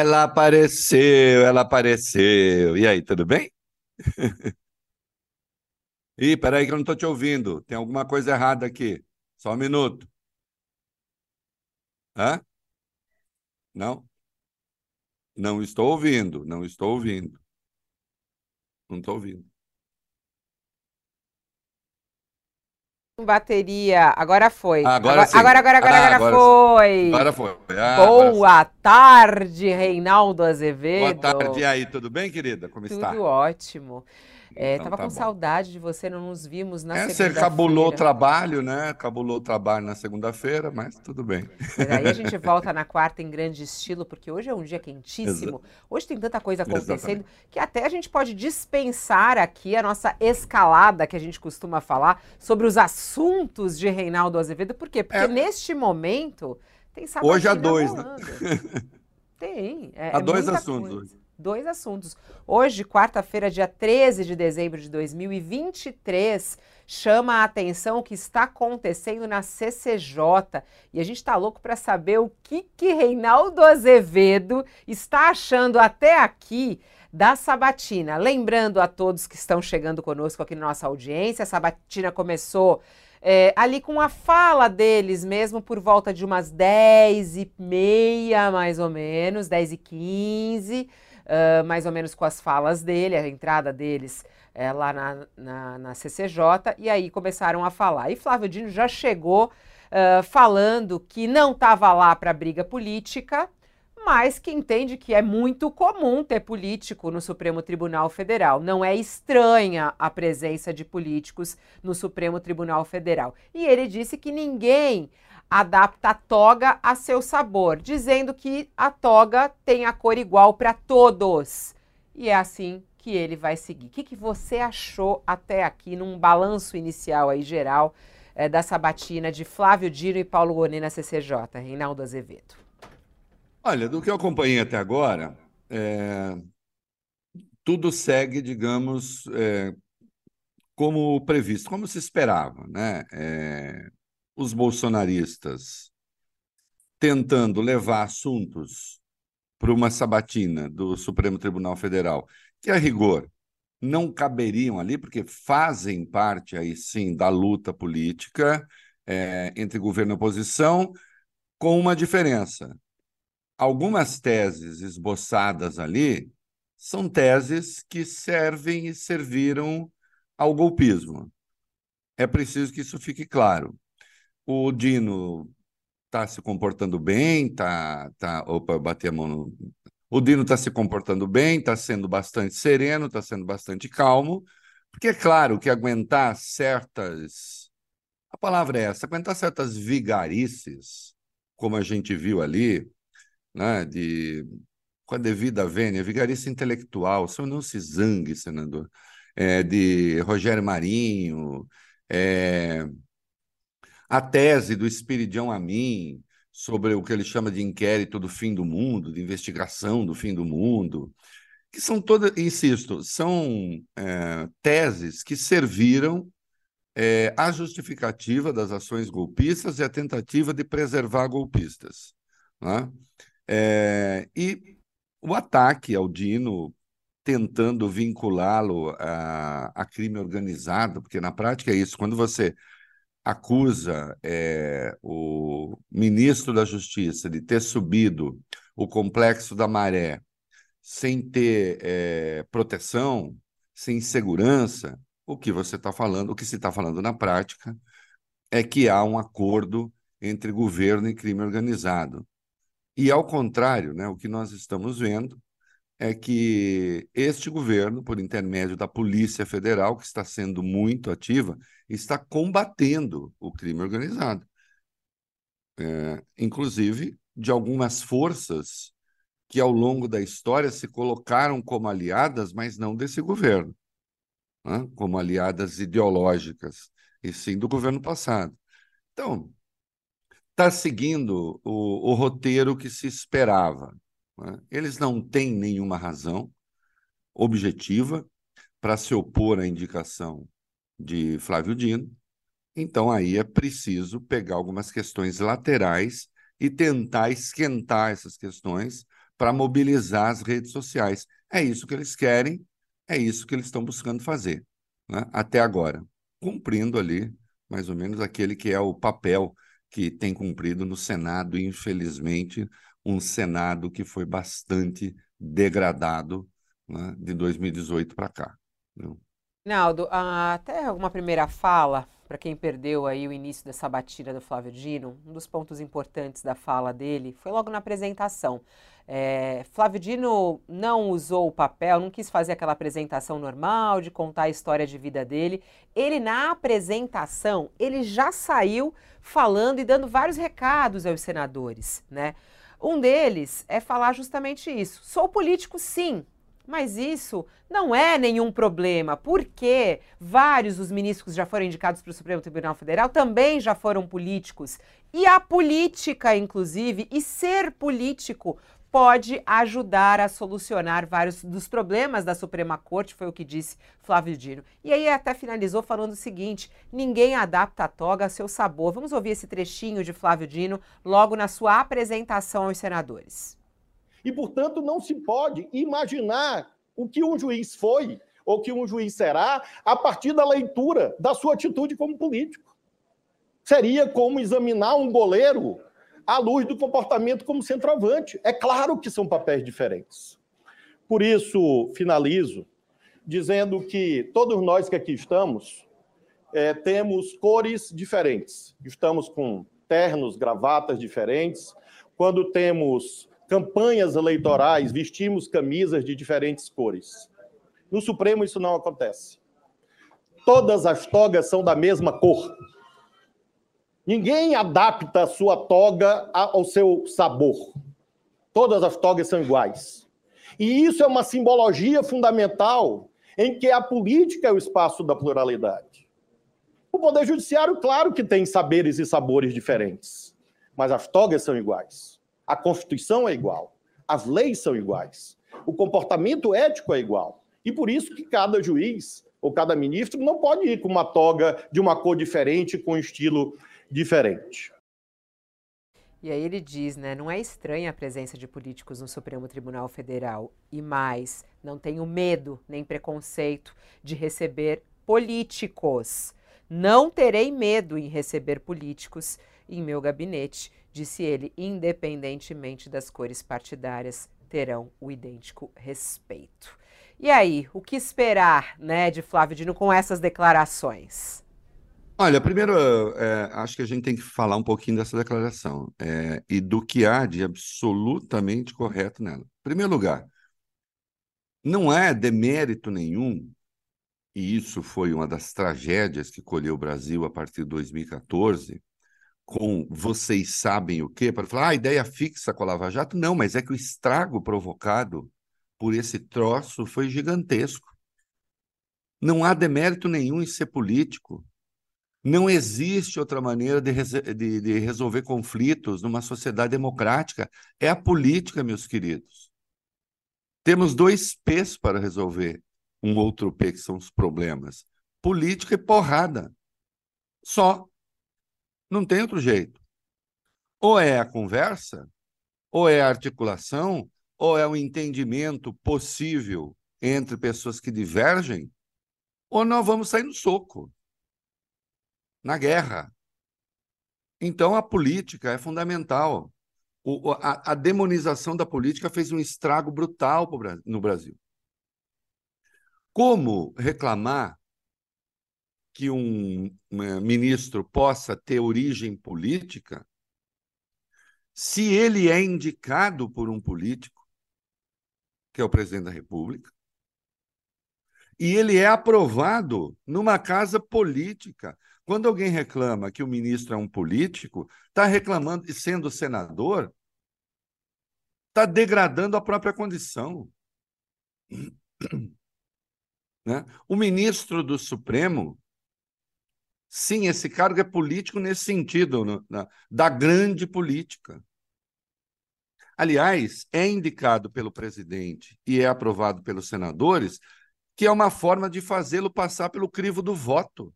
Ela apareceu, ela apareceu. E aí, tudo bem? Ih, peraí que eu não estou te ouvindo. Tem alguma coisa errada aqui. Só um minuto. Hã? Não? Não estou ouvindo, não estou ouvindo. Não estou ouvindo. Bateria, agora foi. Agora sim. Agora, agora, agora, Ah, agora, agora foi. Agora foi. Ah, agora Boa tarde, Reinaldo Azevedo. Boa tarde. E aí, tudo bem, querida? Como está? Tudo ótimo. É, Então tava tá com bom. saudade de você, não nos vimos na É, você segunda-feira. cabulou o trabalho, né? Cabulou o trabalho na segunda-feira, mas tudo bem. Mas aí a gente volta na quarta em grande estilo, porque hoje é um dia quentíssimo. Hoje tem tanta coisa acontecendo Exatamente. que até a gente pode dispensar aqui a nossa escalada que a gente costuma falar sobre os assuntos de Reinaldo Azevedo. Por quê? Porque É. neste momento tem Hoje há dois, né? Tem. É, Há é dois assuntos hoje. Dois assuntos. Hoje, quarta-feira, dia 13 de dezembro de 2023, chama a atenção o que está acontecendo na CCJ. E a gente está louco para saber o que, que Reinaldo Azevedo está achando até aqui da Sabatina. Lembrando a todos que estão chegando conosco aqui na nossa audiência, a Sabatina começou é, ali com a fala deles mesmo por volta de umas 10 e meia, mais ou menos, 10 e 15, mais ou menos com as falas dele, a entrada deles é, lá na, na, na CCJ, e aí começaram a falar. E Flávio Dino já chegou ah, falando que não estava lá para briga política, mas que entende que é muito comum ter político no Supremo Tribunal Federal. Não é estranha a presença de políticos no Supremo Tribunal Federal. E ele disse que ninguém adapta a toga a seu sabor, dizendo que a toga tem a cor igual para todos. E é assim que ele vai seguir. O que, que você achou até aqui num balanço inicial aí geral eh, da sabatina de Flávio Dino e Paulo Gonet na CCJ, Reinaldo Azevedo? Olha, do que eu acompanhei até agora, é, tudo segue, digamos, é, como previsto, como se esperava, né? Os bolsonaristas tentando levar assuntos para uma sabatina do Supremo Tribunal Federal, que a rigor não caberiam ali, porque fazem parte aí sim da luta política é, entre governo e oposição, com uma diferença algumas teses esboçadas ali são teses que servem e serviram ao golpismo. É preciso que isso fique claro. O Dino está se comportando bem, está. Tá, opa, eu bati a mão no. O Dino está se comportando bem, está sendo bastante sereno, está sendo bastante calmo, porque é claro que aguentar certas. A palavra é essa, aguentar certas vigarices, como a gente viu ali, né, de, com a devida vênia, vigarice intelectual, seu não se zangue, senador, é, de Rogério Marinho, é, a tese do Espiridião Amin sobre o que ele chama de inquérito do fim do mundo, de investigação do fim do mundo, que são todas, insisto, são é, teses que serviram é, à justificativa das ações golpistas e à tentativa de preservar golpistas. Né? É, e o ataque ao Dino, tentando vinculá-lo a, a, crime organizado, porque na prática é isso, quando você acusa é, o ministro da Justiça de ter subido o complexo da maré sem ter é, proteção, sem segurança, o que você está falando, o que se está falando na prática é que há um acordo entre governo e crime organizado. E, ao contrário, né, o que nós estamos vendo é que este governo, por intermédio da Polícia Federal, que está sendo muito ativa, está combatendo o crime organizado. É, inclusive, de algumas forças que, ao longo da história, se colocaram como aliadas, mas não desse governo, né? como aliadas ideológicas, e sim do governo passado. Então, está seguindo o, o, roteiro que se esperava. Né? Eles não têm nenhuma razão objetiva para se opor à indicação de Flávio Dino, então aí é preciso pegar algumas questões laterais e tentar esquentar essas questões para mobilizar as redes sociais. É isso que eles querem, é isso que eles estão buscando fazer, né? até agora, cumprindo ali mais ou menos aquele que é o papel que tem cumprido no Senado, infelizmente, um Senado que foi bastante degradado né, de 2018 para cá. Viu? Naldo, até uma primeira fala, para quem perdeu aí o início dessa batida do Flávio Dino, um dos pontos importantes da fala dele foi logo na apresentação. É, Flávio Dino não usou o papel, não quis fazer aquela apresentação normal de contar a história de vida dele. Ele, na apresentação, ele já saiu falando e dando vários recados aos senadores, né? Um deles é falar justamente isso. Sou político, sim, mas isso não é nenhum problema, porque vários dos ministros já foram indicados para o Supremo Tribunal Federal também já foram políticos. E a política, inclusive, e ser político pode ajudar a solucionar vários dos problemas da Suprema Corte, foi o que disse Flávio Dino. E aí até finalizou falando o seguinte: ninguém adapta a toga ao seu sabor. Vamos ouvir esse trechinho de Flávio Dino logo na sua apresentação aos senadores. E, portanto, não se pode imaginar o que um juiz foi ou que um juiz será a partir da leitura da sua atitude como político. Seria como examinar um goleiro à luz do comportamento como centroavante. É claro que são papéis diferentes. Por isso, finalizo dizendo que todos nós que aqui estamos é, temos cores diferentes. Estamos com ternos, gravatas diferentes. Quando temos campanhas eleitorais, vestimos camisas de diferentes cores. No Supremo, isso não acontece. Todas as togas são da mesma cor. Ninguém adapta a sua toga ao seu sabor. Todas as togas são iguais. E isso é uma simbologia fundamental em que a política é o espaço da pluralidade. O Poder Judiciário, claro que tem saberes e sabores diferentes, mas as togas são iguais. A Constituição é igual. As leis são iguais. O comportamento ético é igual. E por isso que cada juiz ou cada ministro não pode ir com uma toga de uma cor diferente, com um estilo diferente. E aí ele diz, né, não é estranha a presença de políticos no Supremo Tribunal Federal e mais, não tenho medo nem preconceito de receber políticos. Não terei medo em receber políticos em meu gabinete, disse ele, independentemente das cores partidárias, terão o idêntico respeito. E aí, o que esperar, né, de Flávio Dino com essas declarações? Olha, primeiro, é, acho que a gente tem que falar um pouquinho dessa declaração é, e do que há de absolutamente correto nela. Em primeiro lugar, não é demérito nenhum, e isso foi uma das tragédias que colheu o Brasil a partir de 2014, com vocês sabem o quê, para falar, ah, ideia fixa com a Lava Jato. Não, mas é que o estrago provocado por esse troço foi gigantesco. Não há demérito nenhum em ser político. Não existe outra maneira de, de, de, resolver conflitos numa sociedade democrática. É a política, meus queridos. Temos dois P's para resolver um outro P, que são os problemas: política e porrada. Só. Não tem outro jeito. Ou é a conversa, ou é a articulação, ou é o entendimento possível entre pessoas que divergem, ou nós vamos sair no soco na guerra. Então, a política é fundamental. O, a, a, demonização da política fez um estrago brutal no Brasil. Como reclamar que um, ministro possa ter origem política se ele é indicado por um político, que é o presidente da República, e ele é aprovado numa casa política. Quando alguém reclama que o ministro é um político, está reclamando e sendo senador, está degradando a própria condição. Né? O ministro do Supremo, sim, esse cargo é político nesse sentido, no, na, da grande política. Aliás, é indicado pelo presidente e é aprovado pelos senadores, que é uma forma de fazê-lo passar pelo crivo do voto.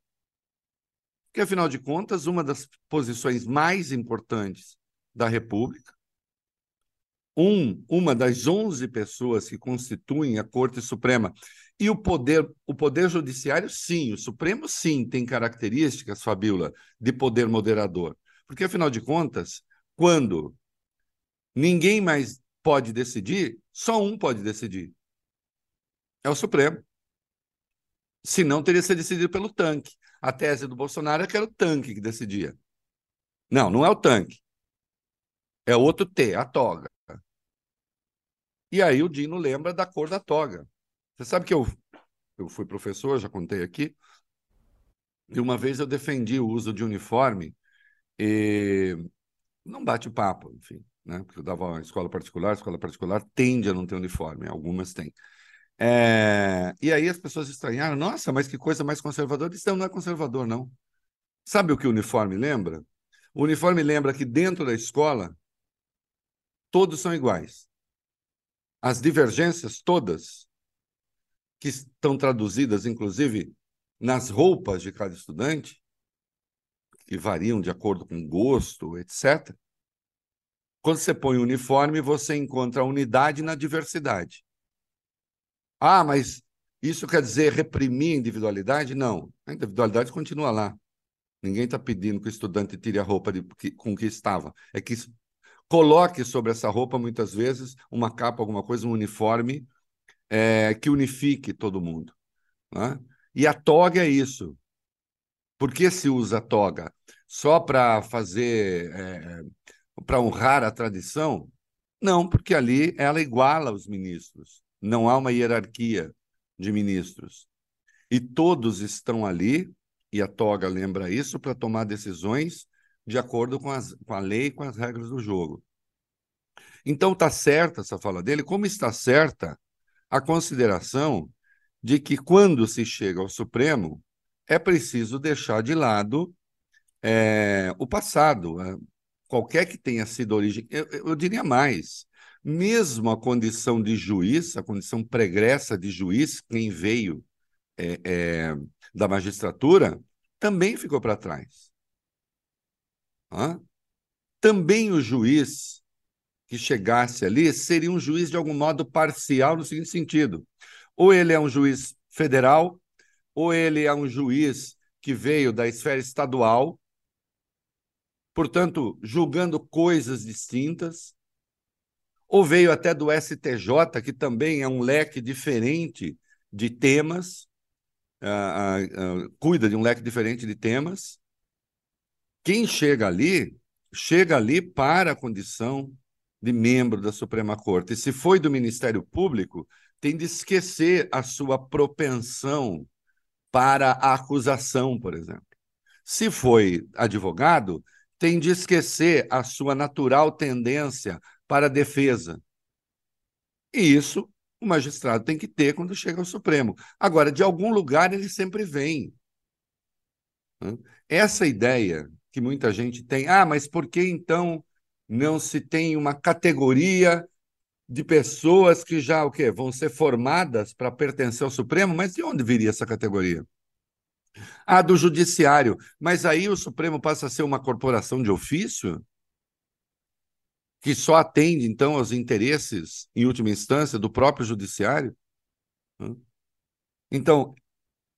Porque, afinal de contas, uma das posições mais importantes da República um, uma das 11 pessoas que constituem a Corte Suprema. E o poder, o poder judiciário, sim, o Supremo, sim, tem características, Fabiola, de poder moderador. Porque, afinal de contas, quando ninguém mais pode decidir, só um pode decidir. É o Supremo. Se não, teria sido decidido pelo tanque. A tese do Bolsonaro é que era o tanque que decidia. Não, não é o tanque. É outro T, a toga. E aí o Dino lembra da cor da toga. Você sabe que eu, eu fui professor, já contei aqui, e uma vez eu defendi o uso de uniforme e não bate papo, enfim, né? Porque eu dava escola particular, escola particular tende a não ter uniforme, algumas têm. É... E aí as pessoas estranharam, nossa, mas que coisa mais conservadora. Isso não é conservador, não. Sabe o que o uniforme lembra? O uniforme lembra que dentro da escola todos são iguais. As divergências todas, que estão traduzidas, inclusive, nas roupas de cada estudante, que variam de acordo com gosto, etc. Quando você põe o uniforme, você encontra a unidade na diversidade. Ah, mas isso quer dizer reprimir a individualidade? Não. A individualidade continua lá. Ninguém está pedindo que o estudante tire a roupa de, que, com que estava. É que coloque sobre essa roupa, muitas vezes, uma capa, alguma coisa, um uniforme é, que unifique todo mundo. Né? E a toga é isso. Por que se usa a toga? Só para fazer, é, para honrar a tradição? Não, porque ali ela iguala os ministros. Não há uma hierarquia de ministros. E todos estão ali e a toga lembra isso, para tomar decisões de acordo com, as, com a lei e com as regras do jogo. Então está certa essa fala dele, como está certa a consideração de que quando se chega ao Supremo é preciso deixar de lado é, o passado, é, qualquer que tenha sido origem. Eu, eu, diria mais, mesmo a condição de juiz, a condição pregressa de juiz, quem veio é, é, da magistratura também ficou para trás. Hã? Também o juiz que chegasse ali seria um juiz de algum modo parcial no seguinte sentido: ou ele é um juiz federal, ou ele é um juiz que veio da esfera estadual, portanto, julgando coisas distintas, ou veio até do STJ, que também é um leque diferente de temas, uh, uh, cuida de um leque diferente de temas. Quem chega ali, chega ali para a condição de membro da Suprema Corte. E se foi do Ministério Público, tem de esquecer a sua propensão para a acusação, por exemplo. Se foi advogado, tem de esquecer a sua natural tendência para a defesa. E isso o magistrado tem que ter quando chega ao Supremo. Agora, de algum lugar ele sempre vem. Essa ideia que muita gente tem, ah, mas por que então não se tem uma categoria de pessoas que já o quê? vão ser formadas para pertencer ao Supremo? Mas de onde viria essa categoria? Ah, do Judiciário. Mas aí o Supremo passa a ser uma corporação de ofício? Que só atende, então, aos interesses, em última instância, do próprio judiciário. Então,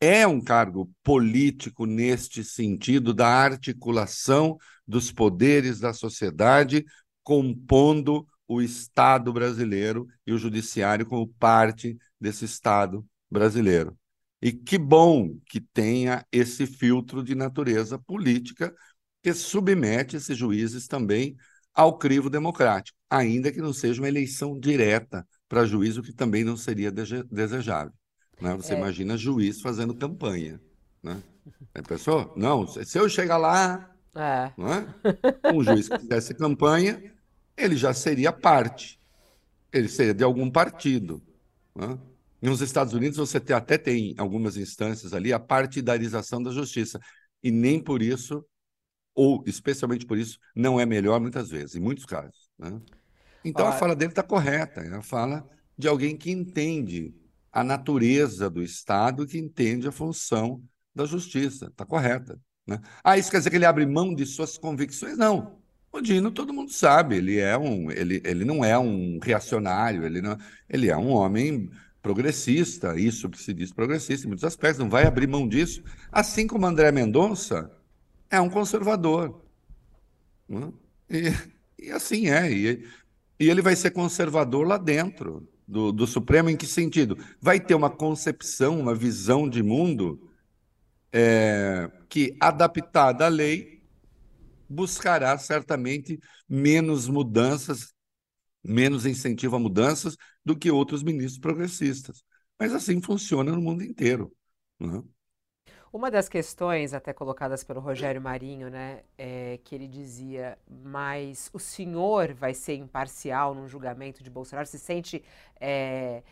é um cargo político neste sentido da articulação dos poderes da sociedade, compondo o Estado brasileiro e o judiciário como parte desse Estado brasileiro. E que bom que tenha esse filtro de natureza política que submete esses juízes também ao crivo democrático, ainda que não seja uma eleição direta para juiz, o que também não seria desejável. Né? Você é. imagina juiz fazendo campanha. Né? A pessoa, não, se eu chegar lá, é. é? um juiz que fizesse campanha, ele já seria parte, ele seria de algum partido. Né? Nos Estados Unidos, você até tem algumas instâncias ali a partidarização da justiça, e nem por isso ou especialmente por isso, não é melhor muitas vezes, em muitos casos. Né? Então, a fala dele está correta, é a fala de alguém que entende a natureza do Estado e que entende a função da justiça, está correta. Né? Ah, isso quer dizer que ele abre mão de suas convicções? Não. O Dino, todo mundo sabe, ele é um, ele, ele não é um reacionário, ele não, ele é um homem progressista, isso que se diz progressista em muitos aspectos, não vai abrir mão disso, assim como André Mendonça é um conservador. Né? E, e assim é, e, e ele vai ser conservador lá dentro do, do Supremo, em que sentido? Vai ter uma concepção, uma visão de mundo é, que, adaptada à lei, buscará certamente menos mudanças, menos incentivo a mudanças do que outros ministros progressistas. Mas assim funciona no mundo inteiro. Né? Uma das questões até colocadas pelo Rogério Marinho, né, é que ele dizia, mas o senhor vai ser imparcial num julgamento de Bolsonaro? Se sente é,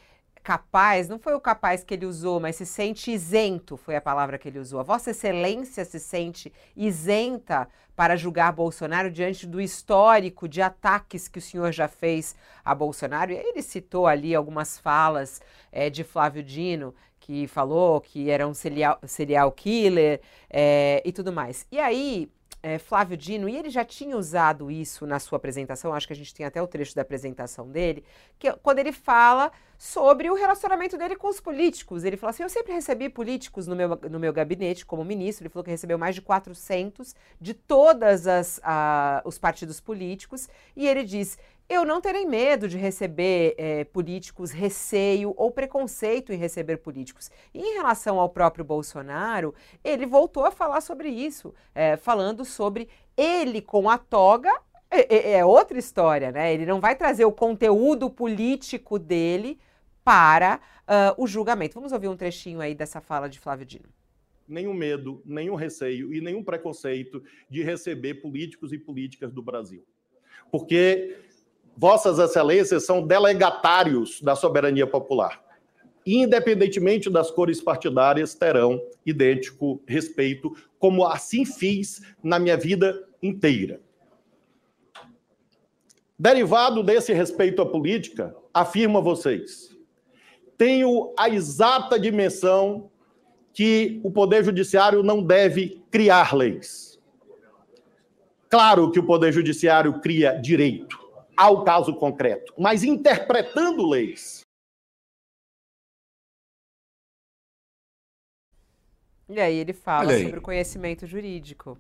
capaz, não foi o capaz que ele usou, mas se sente isento, foi a palavra que ele usou. A Vossa Excelência se sente isenta para julgar Bolsonaro diante do histórico de ataques que o senhor já fez a Bolsonaro. E ele citou ali algumas falas é, de Flávio Dino, que falou que era um serial, serial killer é, e tudo mais. E aí, é, Flávio Dino, e ele já tinha usado isso na sua apresentação, acho que a gente tem até o trecho da apresentação dele, que quando ele fala sobre o relacionamento dele com os políticos. Ele falou assim: Eu sempre recebi políticos no meu, no meu gabinete como ministro. Ele falou que recebeu mais de 400 de todos os partidos políticos. E ele diz: eu não terei medo de receber é, políticos, receio ou preconceito em receber políticos. E em relação ao próprio Bolsonaro, ele voltou a falar sobre isso, é, falando sobre ele com a toga. É, é, é, outra história, né? Ele não vai trazer o conteúdo político dele para uh, o julgamento. Vamos ouvir um trechinho aí dessa fala de Flávio Dino nenhum medo, nenhum receio e nenhum preconceito de receber políticos e políticas do Brasil. Porque Vossas Excelências são delegatários da soberania popular. Independentemente das cores partidárias, terão idêntico respeito, como assim fiz na minha vida inteira. Derivado desse respeito à política, afirmo a vocês, tenho a exata dimensão que o Poder Judiciário não deve criar leis. Claro que o Poder Judiciário cria direito ao caso concreto, mas interpretando leis. E aí ele fala aí. sobre o conhecimento jurídico.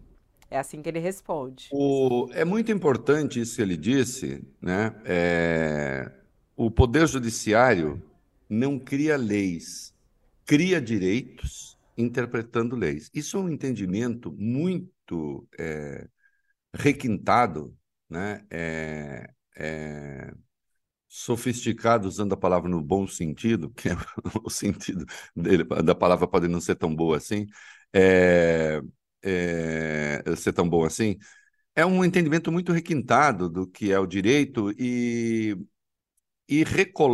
É assim que ele responde. O, é muito importante isso que ele disse, né? É, o Poder Judiciário não cria leis, cria direitos interpretando leis. Isso é um entendimento muito é, requintado né? É, é, sofisticado, usando a palavra no bom sentido, que é o sentido dele, da palavra pode não ser tão boa assim, é, é, ser tão bom assim, é um entendimento muito requintado do que é o direito e, e,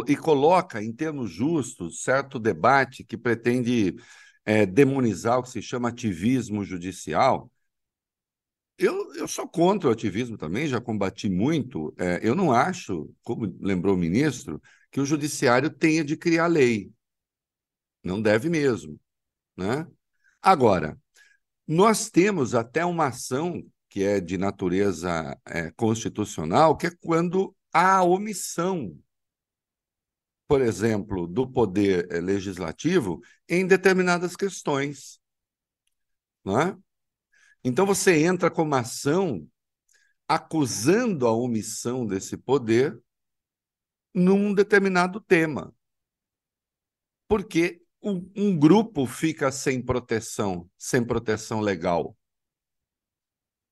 e coloca em termos justos certo debate que pretende é, demonizar o que se chama ativismo judicial, eu, eu sou contra o ativismo também, já combati muito. É, eu não acho, como lembrou o ministro, que o judiciário tenha de criar lei. Não deve mesmo. Né? Agora, nós temos até uma ação que é de natureza é, constitucional, que é quando há omissão, por exemplo, do poder é, legislativo em determinadas questões. Não é? Então você entra com uma ação acusando a omissão desse poder num determinado tema. Porque um, grupo fica sem proteção, sem proteção legal.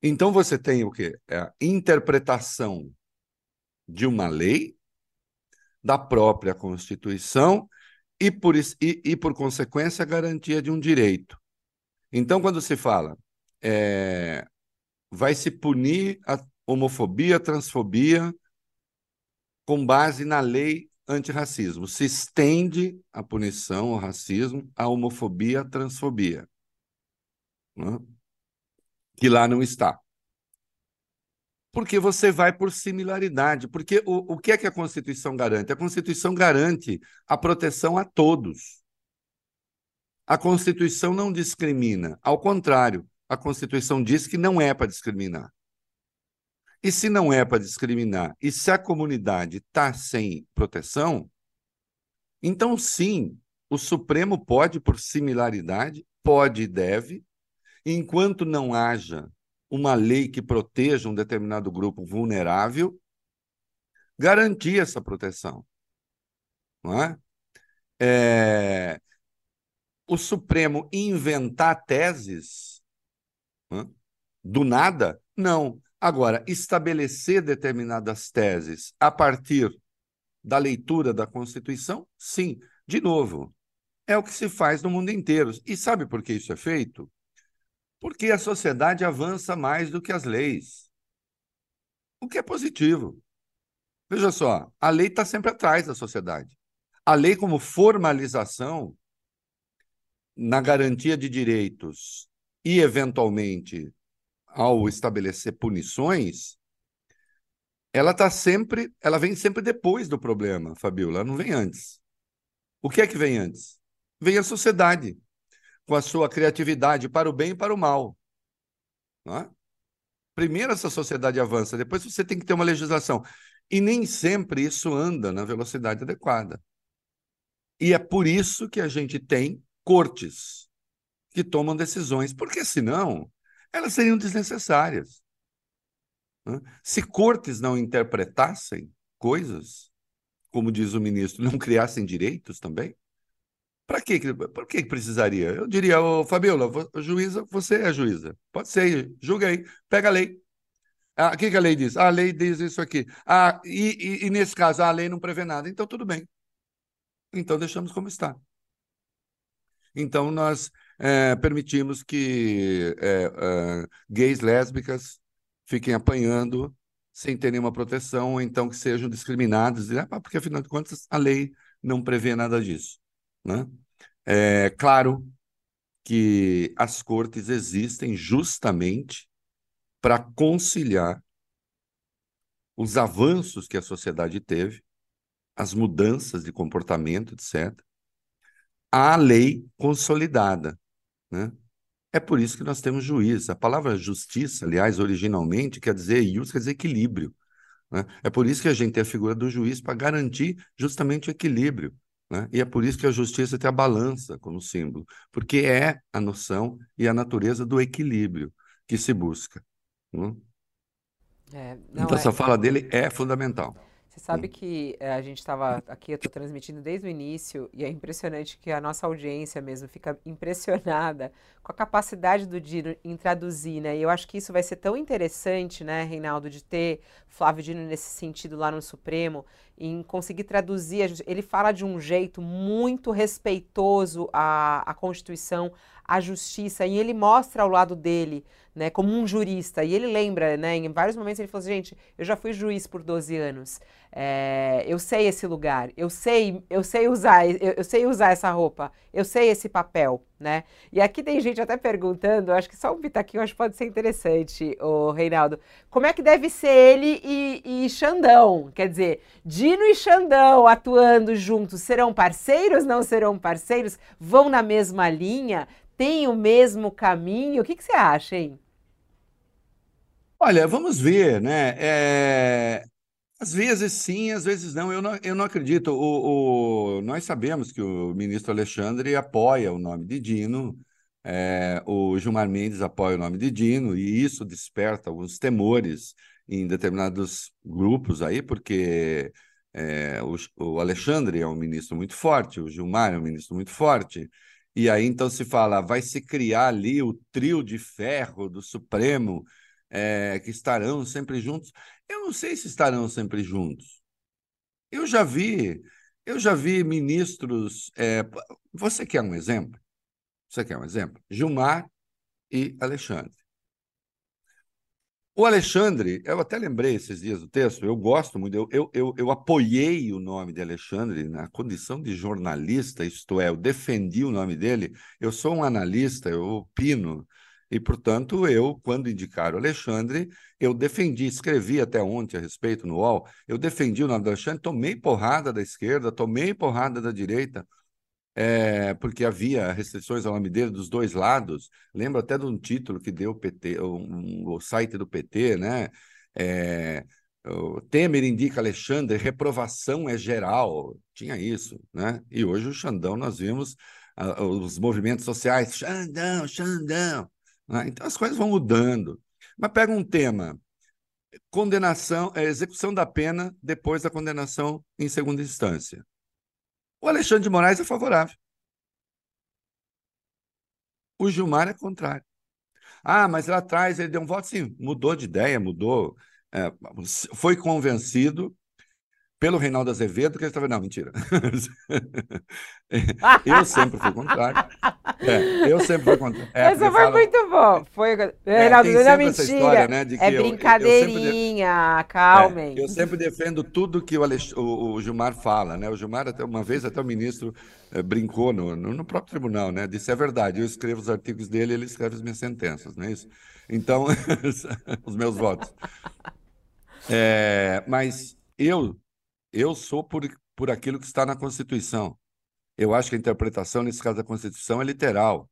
Então você tem o quê? É a interpretação de uma lei, da própria Constituição e por, e, e por consequência, a garantia de um direito. Então, quando se fala é, vai se punir a homofobia, a transfobia com base na lei antirracismo. Se estende a punição ao racismo, à homofobia, à transfobia. Né? Que lá não está. Porque você vai por similaridade. Porque o, o que é que a Constituição garante? A Constituição garante a proteção a todos. A Constituição não discrimina. Ao contrário, a Constituição diz que não é para discriminar. E se não é para discriminar, e se a comunidade está sem proteção, então sim, o Supremo pode, por similaridade, pode e deve, enquanto não haja uma lei que proteja um determinado grupo vulnerável, garantir essa proteção. Não é? é o Supremo inventar teses? Do nada? Não. Agora, estabelecer determinadas teses a partir da leitura da Constituição? Sim. De novo, é o que se faz no mundo inteiro. E sabe por que isso é feito? Porque a sociedade avança mais do que as leis. O que é positivo. Veja só, a lei está sempre atrás da sociedade. A lei, como formalização, na garantia de direitos e, eventualmente, ao estabelecer punições, ela está sempre, ela vem sempre depois do problema, Fabiola, ela não vem antes. O que é que vem antes? Vem a sociedade, com a sua criatividade para o bem e para o mal. É? Primeiro essa sociedade avança, depois você tem que ter uma legislação. E nem sempre isso anda na velocidade adequada. E é por isso que a gente tem cortes que tomam decisões, porque senão elas seriam desnecessárias. Se cortes não interpretassem coisas, como diz o ministro, não criassem direitos também, para que, por que precisaria? Eu diria, ô, Fabiola, juíza, você é juíza. Pode ser, julga aí, pega a lei. Ah, o que, que a lei diz? Ah, a lei diz isso aqui. Ah, e, e, e nesse caso, a lei não prevê nada. Então, tudo bem. Então, deixamos como está. Então, nós é, permitimos que é, é, gays, lésbicas fiquem apanhando sem ter nenhuma proteção, ou então que sejam discriminados, porque, afinal de contas, a lei não prevê nada disso. Né? É claro que as cortes existem justamente para conciliar os avanços que a sociedade teve, as mudanças de comportamento, etc., à lei consolidada. Né? É por isso que nós temos juiz. A palavra justiça, aliás, originalmente quer dizer ius, quer dizer equilíbrio. Né? É por isso que a gente tem a figura do juiz para garantir justamente o equilíbrio. Né? E é por isso que a justiça tem a balança como símbolo, porque é a noção e a natureza do equilíbrio que se busca. Né? É, então, é... essa fala dele é fundamental. Você sabe que é, a gente estava aqui, eu estou transmitindo desde o início, e é impressionante que a nossa audiência mesmo fica impressionada com a capacidade do Dino em traduzir, né? E eu acho que isso vai ser tão interessante, né, Reinaldo, de ter Flávio Dino nesse sentido lá no Supremo, em conseguir traduzir. Ele fala de um jeito muito respeitoso à, à Constituição, à justiça, e ele mostra ao lado dele né, como um jurista. E ele lembra, né, em vários momentos ele falou assim, gente, eu já fui juiz por 12 anos, é, eu sei esse lugar, eu sei, eu sei usar, eu, eu, sei usar essa roupa, eu sei esse papel, né? E aqui tem gente até perguntando, acho que só um pitaquinho acho que pode ser interessante, o Reinaldo. Como é que deve ser ele e, e Xandão? Quer dizer, Dino e Xandão atuando juntos, serão parceiros, não serão parceiros? Vão na mesma linha? Tem o mesmo caminho? O que, que você acha, hein? Olha, vamos ver, né? É... Às vezes sim, às vezes não. Eu não, eu não acredito. O, o... Nós sabemos que o ministro Alexandre apoia o nome de Dino, é... o Gilmar Mendes apoia o nome de Dino, e isso desperta alguns temores em determinados grupos aí, porque é... o, o Alexandre é um ministro muito forte, o Gilmar é um ministro muito forte. E aí então se fala, vai se criar ali o trio de ferro do Supremo é, que estarão sempre juntos. Eu não sei se estarão sempre juntos. Eu já vi, eu já vi ministros. É, você quer um exemplo? Você quer um exemplo? Gilmar e Alexandre. O Alexandre, eu até lembrei esses dias do texto, eu gosto muito, eu, eu, eu, eu, apoiei o nome de Alexandre na condição de jornalista, isto é, eu defendi o nome dele. Eu sou um analista, eu opino e, portanto, eu, quando indicaram Alexandre, eu defendi, escrevi até ontem a respeito no UOL, eu defendi o nome do Alexandre, tomei porrada da esquerda, tomei porrada da direita, é, porque havia restrições ao nome dele dos dois lados. Lembro até de um título que deu o PT, um, o site do PT, né? É, o Temer indica Alexandre, reprovação é geral, tinha isso, né? E hoje o Xandão nós vimos uh, os movimentos sociais, Xandão, Xandão. Né? Então as coisas vão mudando. Mas pega um tema, condenação, é, execução da pena depois da condenação em segunda instância. O Alexandre de Moraes é favorável. O Gilmar é contrário. Ah, mas lá atrás ele deu um voto, sim, mudou de ideia, mudou, é, foi convencido pelo Reinaldo Azevedo, que ele estava. Não, mentira. eu sempre fui contrário. É, eu sempre fui contrário. É, Essa foi fala... muito bom. Foi, é, Reinaldo, não é mentira. História, né, é brincadeirinha, eu, eu calmem. É, eu sempre defendo tudo que o, Alex... o, o, Gilmar fala, né? O Gilmar, até uma vez, até o ministro é, brincou no, no, no, próprio tribunal, né? Disse: é verdade, eu escrevo os artigos dele ele escreve as minhas sentenças, não é isso? Então, os meus votos. É, mas eu eu sou por, por aquilo que está na Constituição. Eu acho que a interpretação, nesse caso da Constituição, é literal.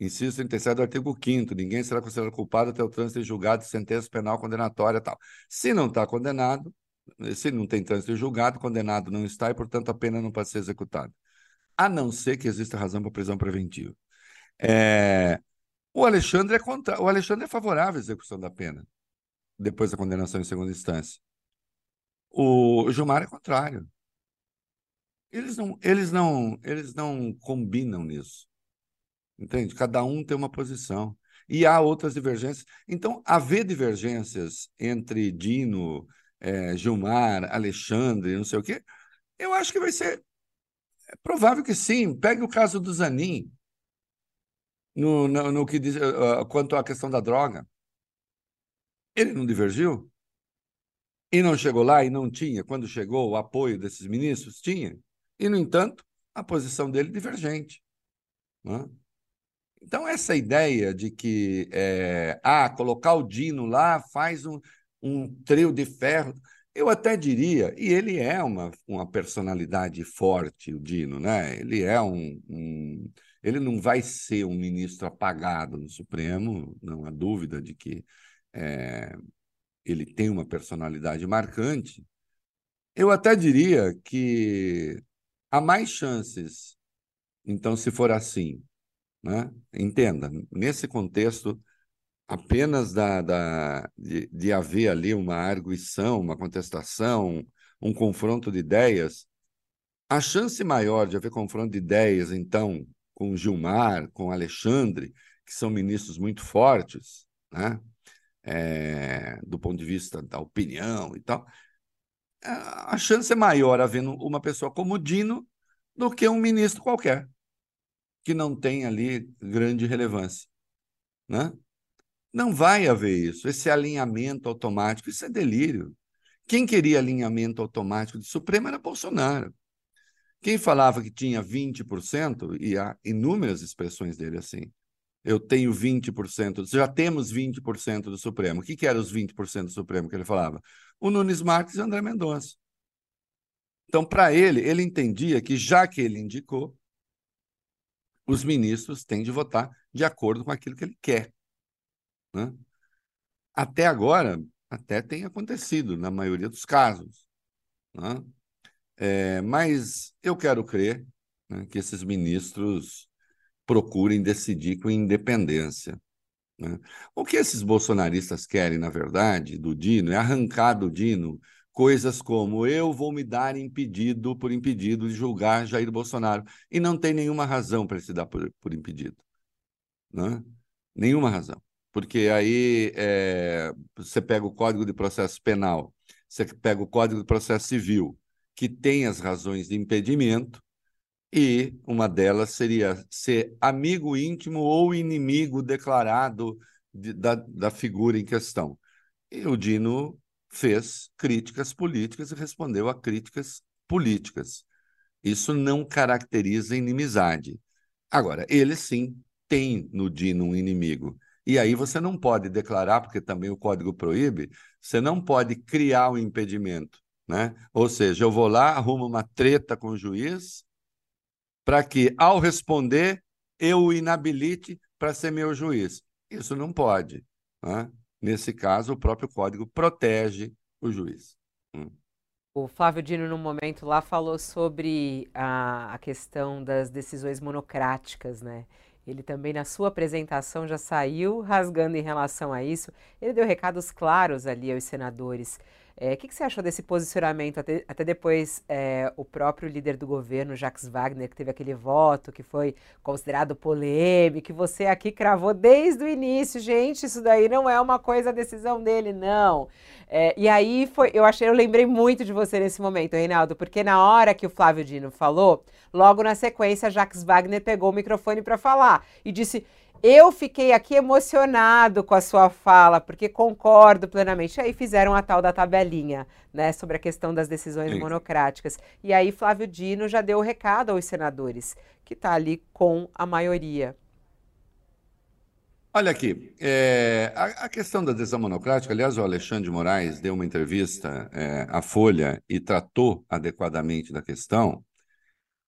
Inciso 37 do artigo 5 ninguém será considerado culpado até o trânsito em julgado sentença penal condenatória tal. Se não está condenado, se não tem trânsito em julgado, condenado não está e, portanto, a pena não pode ser executada. A não ser que exista razão para prisão preventiva. É... O Alexandre é contra... o Alexandre é favorável à execução da pena depois da condenação em segunda instância. O Gilmar é contrário. Eles não, eles não, eles não combinam nisso. Entende? Cada um tem uma posição. E há outras divergências. Então, haver divergências entre Dino, é, Gilmar, Alexandre, não sei o quê, eu acho que vai ser é provável que sim. Pegue o caso do Zanin, no, no, no que diz uh, quanto à questão da droga. Ele não divergiu? E não chegou lá e não tinha, quando chegou, o apoio desses ministros? Tinha. E, no entanto, a posição dele divergente. Né? Então, essa ideia de que é, ah, colocar o Dino lá faz um, um trio de ferro, eu até diria, e ele é uma, uma personalidade forte, o Dino, né? Ele é um, um, Ele não vai ser um ministro apagado no Supremo, não há dúvida de que é, ele tem uma personalidade marcante, eu até diria que há mais chances, então, se for assim, né? entenda, nesse contexto apenas da, da, de, de haver ali uma arguição, uma contestação, um confronto de ideias, a chance maior de haver confronto de ideias, então, com Gilmar, com Alexandre, que são ministros muito fortes, né? É, do ponto de vista da opinião e tal, a chance é maior havendo uma pessoa como Dino do que um ministro qualquer, que não tem ali grande relevância. Né? Não vai haver isso, esse alinhamento automático, isso é delírio. Quem queria alinhamento automático de Supremo era Bolsonaro. Quem falava que tinha 20%, e há inúmeras expressões dele assim, eu tenho 20%, já temos 20% do Supremo. O que, que eram os 20% do Supremo que ele falava? O Nunes Marques e o André Mendonça. Então, para ele, ele entendia que, já que ele indicou, os ministros têm de votar de acordo com aquilo que ele quer. Né? Até agora, até tem acontecido, na maioria dos casos. Né? É, mas eu quero crer né, que esses ministros procurem decidir com independência. Né? O que esses bolsonaristas querem, na verdade, do Dino, é arrancar do Dino coisas como eu vou me dar impedido por impedido de julgar Jair Bolsonaro. E não tem nenhuma razão para se dar por, por impedido. Né? Nenhuma razão. Porque aí é, você pega o Código de Processo Penal, você pega o Código de Processo Civil, que tem as razões de impedimento, e uma delas seria ser amigo íntimo ou inimigo declarado de, da, da figura em questão. E o Dino fez críticas políticas e respondeu a críticas políticas. Isso não caracteriza inimizade. Agora, ele sim tem no Dino um inimigo. E aí você não pode declarar, porque também o código proíbe, você não pode criar um impedimento. Né? Ou seja, eu vou lá, arrumo uma treta com o juiz, para que, ao responder, eu o inabilite para ser meu juiz. Isso não pode. Né? Nesse caso, o próprio código protege o juiz. Hum. O Flávio Dino, no momento lá, falou sobre a, a questão das decisões monocráticas, né? Ele também, na sua apresentação, já saiu rasgando em relação a isso. Ele deu recados claros ali aos senadores. É, o que, que, você achou desse posicionamento? Até, até depois, é, o próprio líder do governo, Jacques Wagner, que teve aquele voto que foi considerado polêmico, que você aqui cravou desde o início. Gente, isso daí não é uma coisa, a decisão dele, não. É, e aí foi, eu achei, eu lembrei muito de você nesse momento, Reinaldo, porque na hora que o Flávio Dino falou, logo na sequência, Jacques Wagner pegou o microfone para falar e disse: eu fiquei aqui emocionado com a sua fala, porque concordo plenamente. Aí fizeram a tal da tabelinha, né, sobre a questão das decisões Sim. monocráticas. E aí Flávio Dino já deu o recado aos senadores, que está ali com a maioria. Olha aqui, é, a, a, questão da decisão monocrática, aliás, o Alexandre de Moraes deu uma entrevista é, à Folha e tratou adequadamente da questão.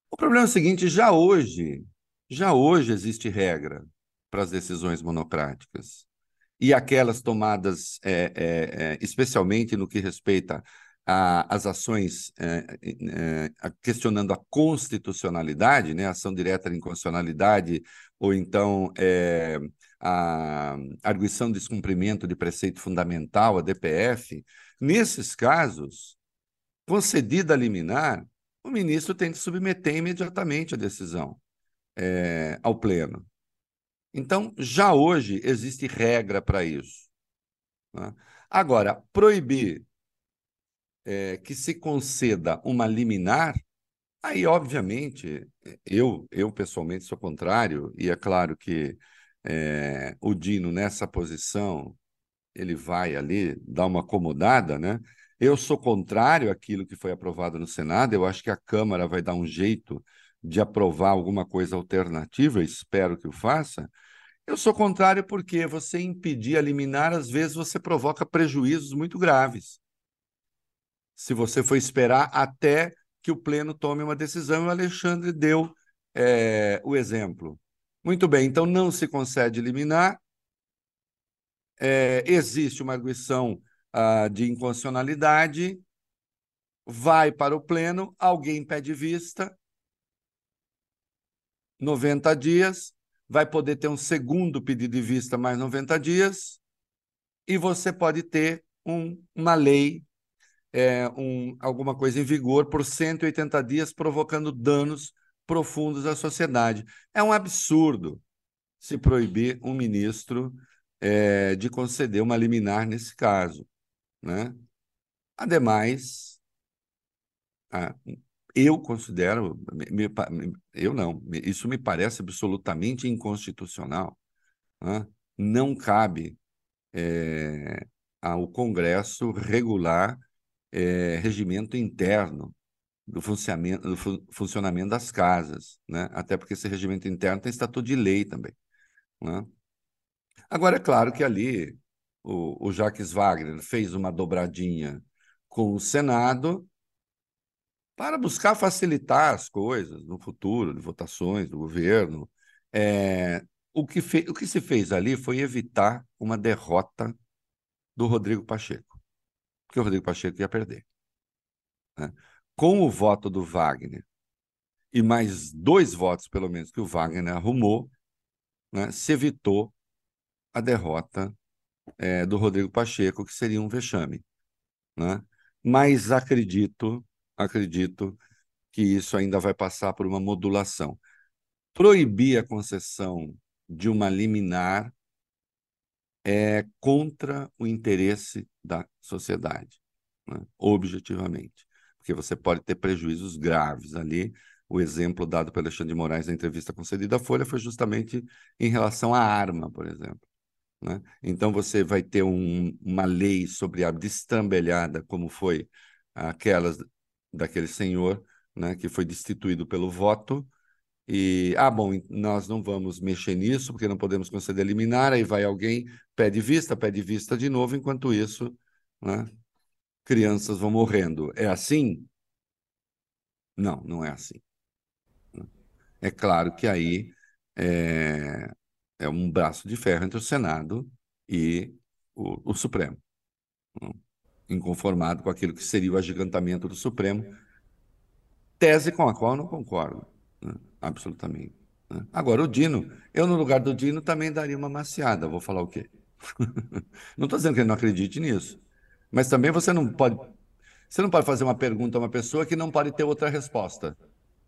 O problema é o seguinte: já hoje, já hoje existe regra para as decisões monocráticas. E aquelas tomadas, é, é, é, especialmente no que respeita às ações é, é, questionando a constitucionalidade, né, ação direta de inconstitucionalidade, ou então é, a arguição de descumprimento de preceito fundamental, a DPF, nesses casos, concedida a liminar, o ministro tem de submeter imediatamente a decisão ao Pleno. Então, já hoje existe regra para isso. Né? Agora, proibir é, que se conceda uma liminar, aí, obviamente, eu, eu pessoalmente sou contrário, e é claro que é, o Dino, nessa posição, ele vai ali dar uma acomodada, né? Eu sou contrário àquilo que foi aprovado no Senado, eu acho que a Câmara vai dar um jeito de aprovar alguma coisa alternativa, espero que o faça. Eu sou contrário porque você impedir a liminar, às vezes você provoca prejuízos muito graves. Se você for esperar até que o Pleno tome uma decisão, o Alexandre deu é, o exemplo. Muito bem, então não se concede liminar, é, existe uma arguição ah, de inconstitucionalidade, vai para o Pleno, alguém pede vista, 90 dias, vai poder ter um segundo pedido de vista mais 90 dias, e você pode ter um, uma lei, é, um, alguma coisa em vigor por 180 dias, provocando danos profundos à sociedade. É um absurdo se proibir um ministro é, de conceder uma liminar nesse caso. Né? Ademais, ah, eu considero, me, me, eu não, isso me parece absolutamente inconstitucional. Né? Não cabe é, ao Congresso regular é, regimento interno do funcionamento, do funcionamento das casas, né? até porque esse regimento interno tem estatuto de lei também. Né? Agora, é claro que ali o, o Jacques Wagner fez uma dobradinha com o Senado para buscar facilitar as coisas no futuro, de votações do governo. É, o, que fe, o que se fez ali foi evitar uma derrota do Rodrigo Pacheco, porque o Rodrigo Pacheco ia perder. Né? Com o voto do Wagner e mais dois votos, pelo menos, que o Wagner arrumou, né, se evitou a derrota é, do Rodrigo Pacheco, que seria um vexame. Né? Mas acredito acredito que isso ainda vai passar por uma modulação. Proibir a concessão de uma liminar é contra o interesse da sociedade, né? objetivamente, porque você pode ter prejuízos graves ali. O exemplo dado pelo Alexandre de Moraes na entrevista concedida à Folha foi justamente em relação à arma, por exemplo. Né? Então, você vai ter um, uma lei sobre a destrambelhada, como foi aquelas daquele senhor, né, que foi destituído pelo voto. E, ah, bom, nós não vamos mexer nisso, porque não podemos conceder liminar. Aí vai alguém, pede vista, pede vista de novo, enquanto isso, né, crianças vão morrendo. É assim? Não, não é assim. É claro que aí é, é um braço de ferro entre o Senado e o, o Supremo, inconformado com aquilo que seria o agigantamento do Supremo, tese com a qual eu não concordo, né? absolutamente. Né? Agora, o Dino, eu no lugar do Dino também daria uma maciada, vou falar o quê? não estou dizendo que ele não acredite nisso, mas também você não pode, você não pode fazer uma pergunta a uma pessoa que não pode ter outra resposta,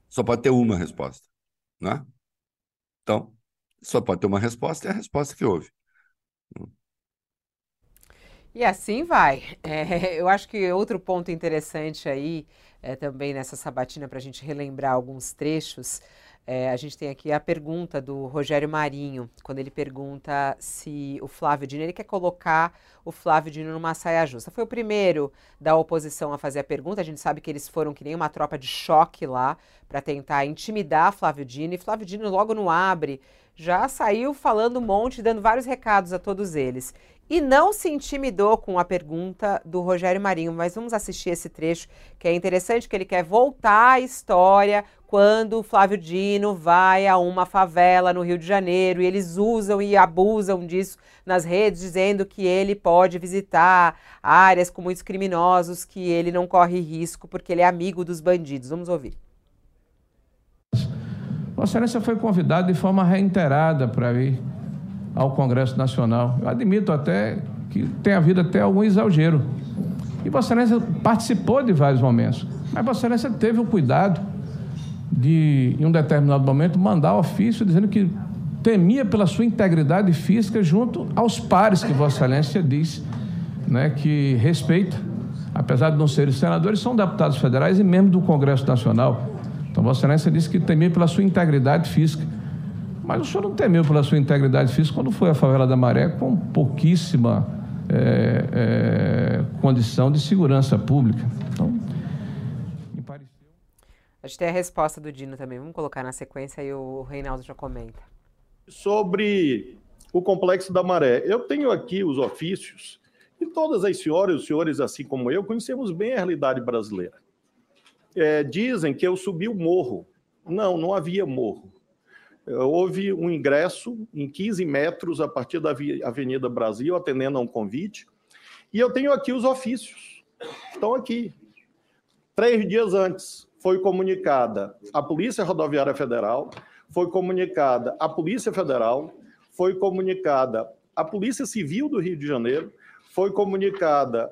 só pode ter uma resposta, né? Então, só pode ter uma resposta e a resposta que houve. E assim vai. É, eu acho que outro ponto interessante aí, é, também nessa sabatina, para a gente relembrar alguns trechos, é, a gente tem aqui a pergunta do Rogério Marinho, quando ele pergunta se o Flávio Dino, ele quer colocar o Flávio Dino numa saia justa. Foi o primeiro da oposição a fazer a pergunta, a gente sabe que eles foram que nem uma tropa de choque lá para tentar intimidar Flávio Dino, e Flávio Dino logo no abre já saiu falando um monte, dando vários recados a todos eles. E não se intimidou com a pergunta do Rogério Marinho, mas vamos assistir esse trecho que é interessante, que ele quer voltar à história quando o Flávio Dino vai a uma favela no Rio de Janeiro e eles usam e abusam disso nas redes, dizendo que ele pode visitar áreas com muitos criminosos, que ele não corre risco porque ele é amigo dos bandidos. Vamos ouvir. Vossa Excelência foi convidado de forma reiterada para ir ao Congresso Nacional. Eu admito até que tenha havido até algum exagero. E Vossa Excelência participou de vários momentos. Mas Vossa Excelência teve o cuidado de, em um determinado momento, mandar ofício dizendo que temia pela sua integridade física junto aos pares que Vossa Excelência diz né, que respeita, apesar de não serem senadores, são deputados federais e membros do Congresso Nacional. Então, Vossa Excelência disse que temia pela sua integridade física. Mas o senhor não temeu pela sua integridade física quando foi à favela da Maré com pouquíssima é, é, condição de segurança pública. Então, me pareceu... A gente tem a resposta do Dino também. Vamos colocar na sequência e o Reinaldo já comenta. Sobre o complexo da Maré. Eu tenho aqui os ofícios e todas as senhoras e os senhores, assim como eu, conhecemos bem a realidade brasileira é, dizem que eu subi o morro. Não, não havia morro. Houve um ingresso em 15 metros a partir da Avenida Brasil, atendendo a um convite. E eu tenho aqui os ofícios. Estão aqui. Três dias antes foi comunicada a Polícia Rodoviária Federal, foi comunicada a Polícia Federal, foi comunicada a Polícia Civil do Rio de Janeiro, foi comunicada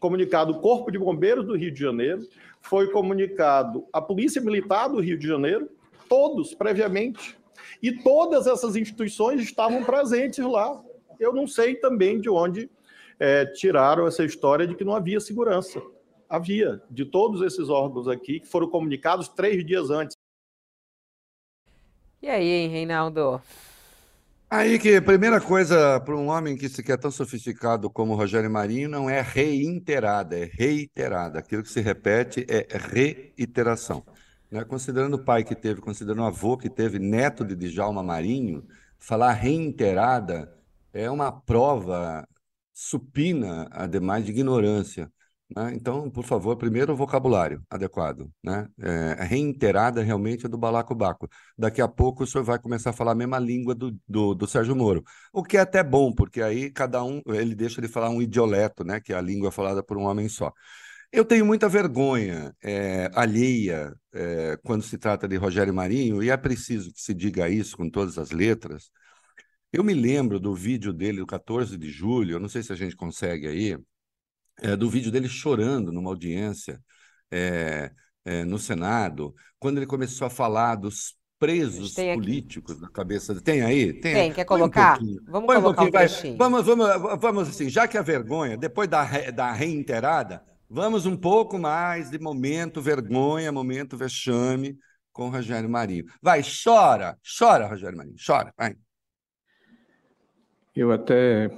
comunicado o Corpo de Bombeiros do Rio de Janeiro, foi comunicado a Polícia Militar do Rio de Janeiro, todos previamente, e todas essas instituições estavam presentes lá. Eu não sei também de onde é, tiraram essa história de que não havia segurança. Havia, de todos esses órgãos aqui, que foram comunicados três dias antes. E aí, Reinaldo? Aí que a primeira coisa para um homem que se quer tão sofisticado como Rogério Marinho não é reiterada, é reiterada. Aquilo que se repete é reiteração. Né? Considerando o pai que teve, considerando o avô que teve, neto de Djalma Marinho, falar reiterada é uma prova supina, ademais de ignorância. Né? Então, por favor, primeiro o vocabulário adequado. Né? É, reiterada realmente é do balacobaco. Daqui a pouco o senhor vai começar a falar a mesma língua do, do, do, Sérgio Moro. O que é até bom, porque aí cada um, ele deixa de falar um idioleto, né? que é a língua falada por um homem só. Eu tenho muita vergonha é, alheia é, quando se trata de Rogério Marinho, e é preciso que se diga isso com todas as letras. Eu me lembro do vídeo dele do 14 de julho, eu não sei se a gente consegue aí, é, do vídeo dele chorando numa audiência é, é, no Senado, quando ele começou a falar dos presos políticos na cabeça. Tem aí? Tem, tem quer colocar? Um vamos Põe colocar um, um Vamos, vamos, vamos assim, já que a vergonha, depois da, da reiterada, vamos um pouco mais de momento vergonha, momento vexame com o Rogério Marinho. Vai, chora, chora, Rogério Marinho, chora, vai. Eu até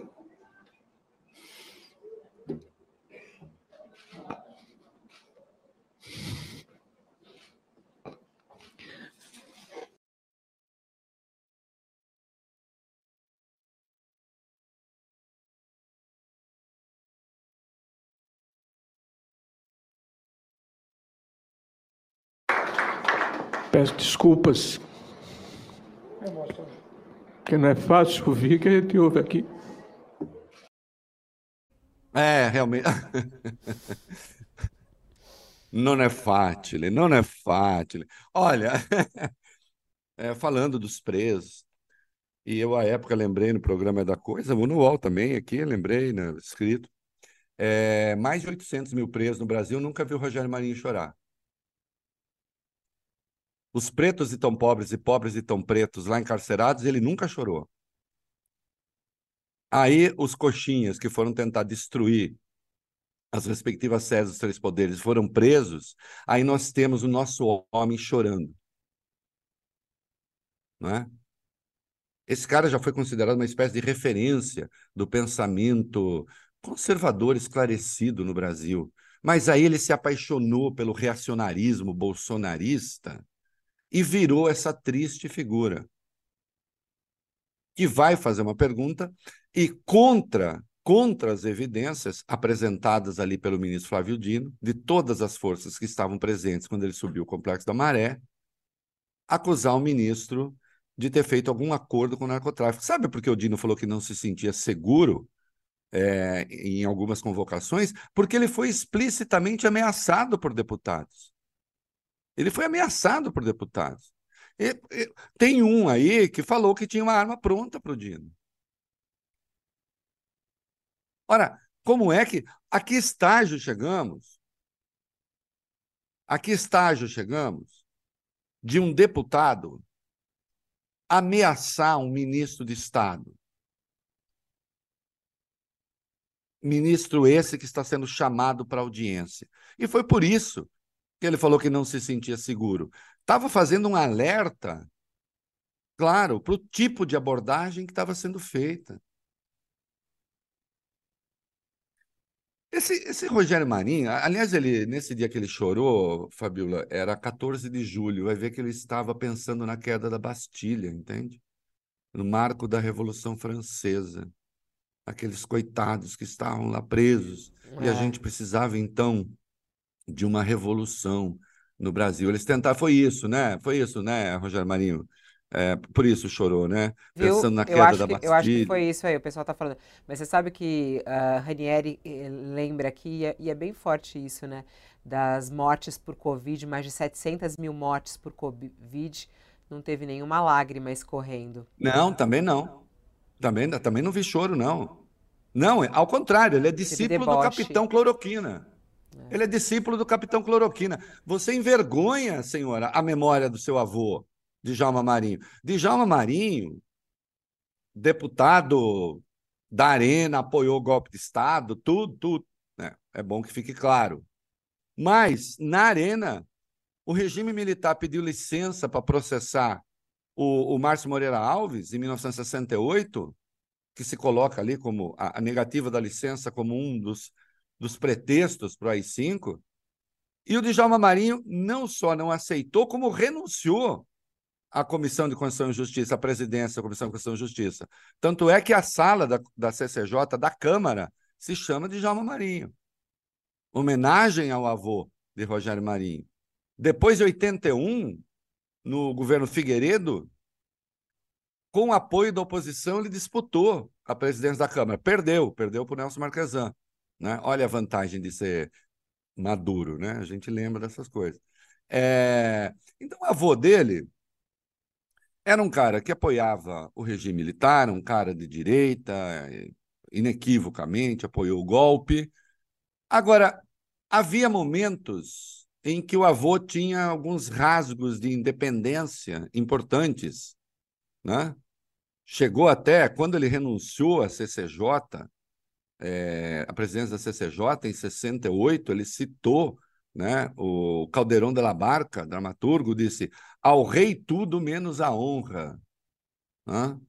Peço desculpas. Porque não é fácil ouvir que a gente ouve aqui. É, realmente. Não é fácil, não é fácil. Olha, é, falando dos presos, e eu, à época, lembrei no programa da Coisa, no UOL também, aqui, lembrei, né, escrito, é, mais de 800 mil presos no Brasil, nunca vi o Rogério Marinho chorar. Os pretos e tão pobres e pobres e tão pretos lá encarcerados, ele nunca chorou. Aí os coxinhas que foram tentar destruir as respectivas sedes dos três poderes foram presos, aí nós temos o nosso homem chorando. Não é? Esse cara já foi considerado uma espécie de referência do pensamento conservador esclarecido no Brasil. Mas aí ele se apaixonou pelo reacionarismo bolsonarista e virou essa triste figura que vai fazer uma pergunta e contra contra as evidências apresentadas ali pelo ministro Flávio Dino, de todas as forças que estavam presentes quando ele subiu o Complexo da Maré, acusar o ministro de ter feito algum acordo com o narcotráfico. Sabe por que o Dino falou que não se sentia seguro é, em algumas convocações? Porque ele foi explicitamente ameaçado por deputados. Ele foi ameaçado por deputados. E, e, tem um aí que falou que tinha uma arma pronta para o Dino. Ora, como é que. A que estágio chegamos? A que estágio chegamos de um deputado ameaçar um ministro de Estado? Ministro esse que está sendo chamado para audiência. E foi por isso ele falou que não se sentia seguro. Estava fazendo um alerta, claro, para o tipo de abordagem que estava sendo feita. Esse, esse Rogério Marinho, aliás, ele nesse dia que ele chorou, Fabiola, era 14 de julho, vai ver que ele estava pensando na queda da Bastilha, entende? No marco da Revolução Francesa. Aqueles coitados que estavam lá presos. É. E a é. gente precisava, então, de uma revolução no Brasil. Eles tentaram, foi isso, né? Foi isso, né, Rogério Marinho? É, por isso chorou, né? Viu? Pensando na queda da Bastilha. Eu acho que foi isso aí, o pessoal está falando. Mas você sabe que uh, Ranieri eh, lembra aqui, e é, e é, bem forte isso, né? Das mortes por Covid, mais de 700 mil mortes por Covid, não teve nenhuma lágrima escorrendo. Não, também não. Também, também não vi choro, não. Não, ao contrário, ele é discípulo do capitão Cloroquina. Ele é discípulo do capitão Cloroquina. Você envergonha, senhora, a memória do seu avô. Djalma Marinho. Djalma Marinho, deputado da Arena, apoiou o golpe de Estado, tudo, tudo. Né? É bom que fique claro. Mas, na Arena, o regime militar pediu licença para processar o, o Márcio Moreira Alves, em 1968, que se coloca ali como a, a negativa da licença como um dos, dos pretextos para o AI-5, e o Djalma Marinho não só não aceitou, como renunciou a Comissão de Constituição e Justiça, a presidência da Comissão de Constituição e Justiça. Tanto é que a sala da, da CCJ, da Câmara, se chama de Jalma Marinho. Homenagem ao avô de Rogério Marinho. Depois de 81, no governo Figueiredo, com apoio da oposição, ele disputou a presidência da Câmara. Perdeu, perdeu para o Nelson Marquesan. Né? Olha a vantagem de ser maduro, né? A gente lembra dessas coisas. É... Então, o avô dele era um cara que apoiava o regime militar, um cara de direita, inequivocamente apoiou o golpe. Agora, havia momentos em que o avô tinha alguns rasgos de independência importantes. Né? Chegou até, quando ele renunciou à CCJ, é, a presidência da CCJ, em 68, ele citou né? O Caldeirão de la Barca, dramaturgo, disse: ao rei tudo menos a honra. Né?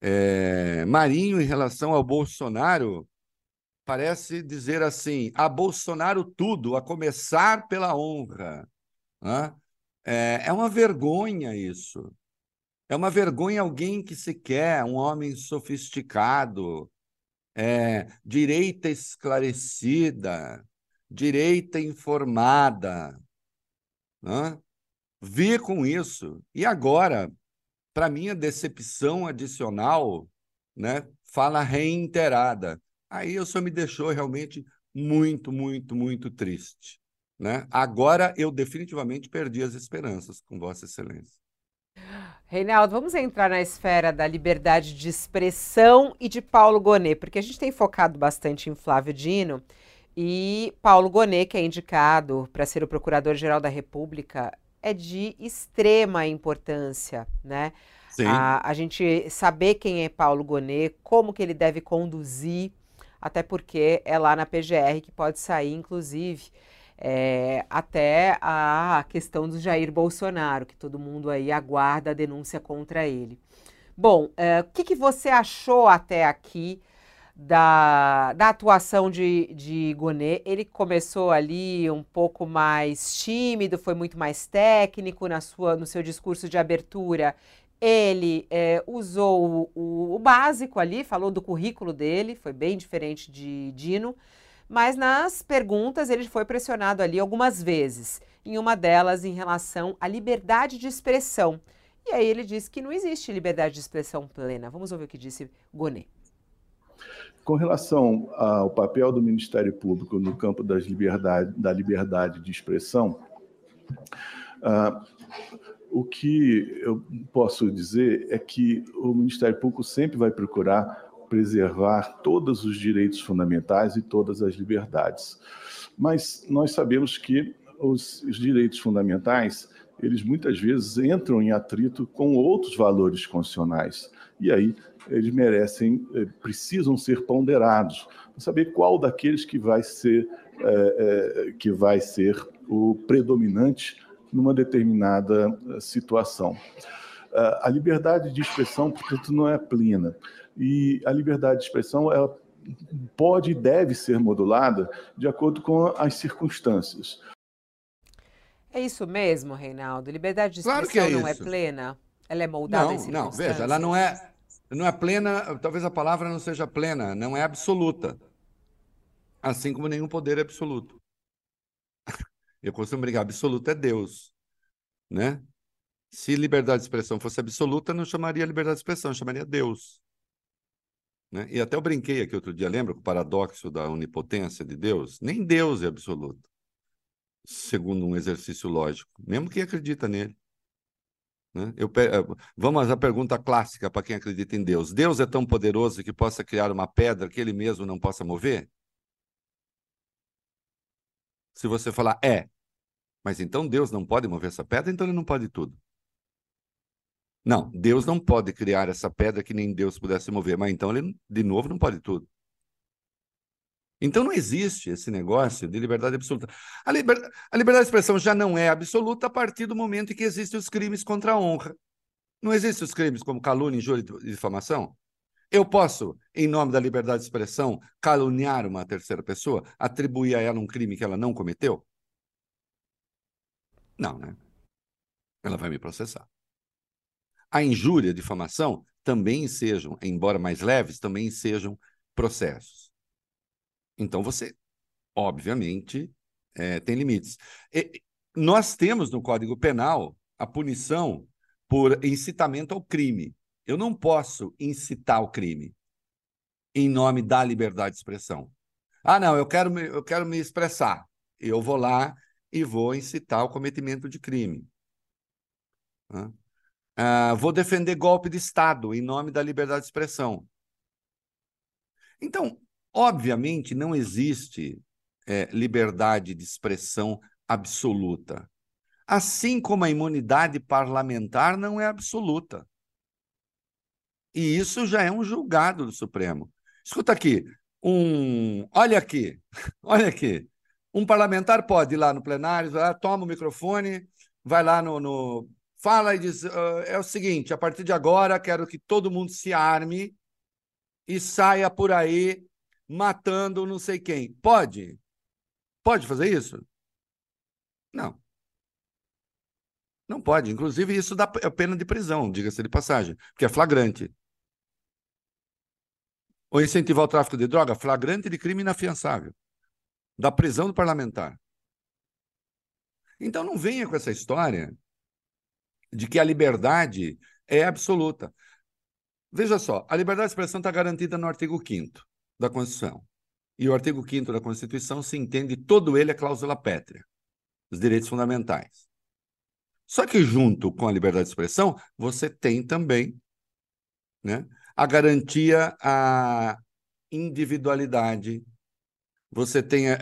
É, Marinho, em relação ao Bolsonaro, parece dizer assim: a Bolsonaro tudo, a começar pela honra. Né? É, é uma vergonha isso. É uma vergonha alguém que se quer, um homem sofisticado, é, direita esclarecida, direita informada. Né? Com isso. E agora, para minha decepção adicional, né, fala reiterada. Aí o senhor me deixou realmente muito, muito, muito triste. Né? Agora eu definitivamente perdi as esperanças com Vossa Excelência. Reinaldo, vamos entrar na esfera da liberdade de expressão e de Paulo Gonet, porque a gente tem focado bastante em Flávio Dino e Paulo Gonet, que é indicado para ser o Procurador-Geral da República, é de extrema importância, né? Sim. A, a gente saber quem é Paulo Gonet, como que ele deve conduzir, até porque é lá na PGR que pode sair, inclusive, é, até a questão do Jair Bolsonaro, que todo mundo aí aguarda a denúncia contra ele. Bom, é, o que, que você achou até aqui da, da atuação de, de? Ele começou ali um pouco mais tímido, foi muito mais técnico na sua, no seu discurso de abertura. Ele é, usou o, o, o básico ali, falou do currículo dele, foi bem diferente de Dino mas nas perguntas ele foi pressionado ali algumas vezes, em uma delas em relação à liberdade de expressão. E aí ele disse que não existe liberdade de expressão plena. Vamos ouvir o que disse Gonet. Com relação ao papel do Ministério Público no campo liberdade, da liberdade de expressão, uh, o que eu posso dizer é que o Ministério Público sempre vai procurar preservar todos os direitos fundamentais e todas as liberdades. Mas nós sabemos que os, os direitos fundamentais, eles muitas vezes entram em atrito com outros valores constitucionais. E aí eles merecem, eh, precisam ser ponderados, para saber qual daqueles que vai ser, é, é, que vai ser o predominante numa determinada situação. A liberdade de expressão, portanto, não é plena. E a liberdade de expressão ela pode e deve ser modulada de acordo com as circunstâncias. É isso mesmo, Reinaldo? Liberdade de expressão claro é não é plena? Ela é moldada não, em circunstâncias? Não, veja, ela não é, não é plena, talvez a palavra não seja plena, não é absoluta. Assim como nenhum poder é absoluto. Eu costumo brincar, absoluto é Deus, né? Se liberdade de expressão fosse absoluta, não chamaria liberdade de expressão, chamaria Deus. Né? E até eu brinquei aqui outro dia, lembra o paradoxo da onipotência de Deus? Nem Deus é absoluto, segundo um exercício lógico, mesmo quem acredita nele. Né? Eu, eh, vamos à pergunta clássica para quem acredita em Deus: Deus é tão poderoso que possa criar uma pedra que ele mesmo não possa mover? Se você falar é, mas então Deus não pode mover essa pedra, então ele não pode tudo. Não, Deus não pode criar essa pedra que nem Deus pudesse mover, mas então ele, de novo, não pode tudo. Então não existe esse negócio de liberdade absoluta. A, liber... a liberdade de expressão já não é absoluta a partir do momento em que existem os crimes contra a honra. Não existem os crimes como calúnia, injúria e difamação? Eu posso, em nome da liberdade de expressão, caluniar uma terceira pessoa, atribuir a ela um crime que ela não cometeu? Não, né? Ela vai me processar a injúria, a difamação, também sejam, embora mais leves, também sejam processos. Então você, obviamente, é, tem limites. E, nós temos no Código Penal a punição por incitamento ao crime. Eu não posso incitar o crime em nome da liberdade de expressão. Ah, não, eu quero me, eu quero me expressar. Eu vou lá e vou incitar o cometimento de crime. Uh, vou defender golpe de Estado em nome da liberdade de expressão. Então, obviamente, não existe é, liberdade de expressão absoluta. Assim como a imunidade parlamentar não é absoluta. E isso já é um julgado do Supremo. Escuta aqui, um, olha aqui, olha aqui. Um parlamentar pode ir lá no plenário, toma o microfone, vai lá no, no fala e diz: uh, é o seguinte, a partir de agora quero que todo mundo se arme e saia por aí matando não sei quem. Pode? Pode fazer isso? Não. Não pode. Inclusive, isso dá pena de prisão, diga-se de passagem, porque é flagrante. Ou incentivar o tráfico de droga, flagrante de crime inafiançável. Da prisão do parlamentar. Então não venha com essa história de que a liberdade é absoluta. Veja só, a liberdade de expressão está garantida no artigo 5 da Constituição. E o artigo 5 da Constituição se entende todo ele a cláusula pétrea, os direitos fundamentais. Só que junto com a liberdade de expressão, você tem também né, a garantia à individualidade, você tem é,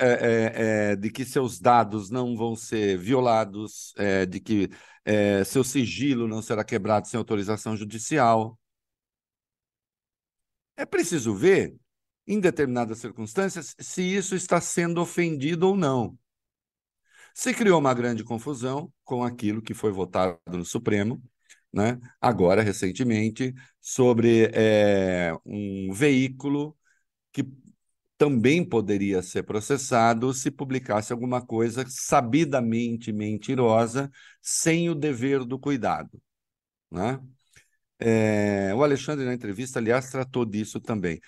é, de que seus dados não vão ser violados, é, de que é, seu sigilo não será quebrado sem autorização judicial. É preciso ver, em determinadas circunstâncias, se isso está sendo ofendido ou não. Se criou uma grande confusão com aquilo que foi votado no Supremo, né? agora, recentemente, sobre é, um veículo que também poderia ser processado se publicasse alguma coisa sabidamente mentirosa, sem o dever do cuidado. Né? É, o Alexandre, na entrevista, aliás, tratou disso também.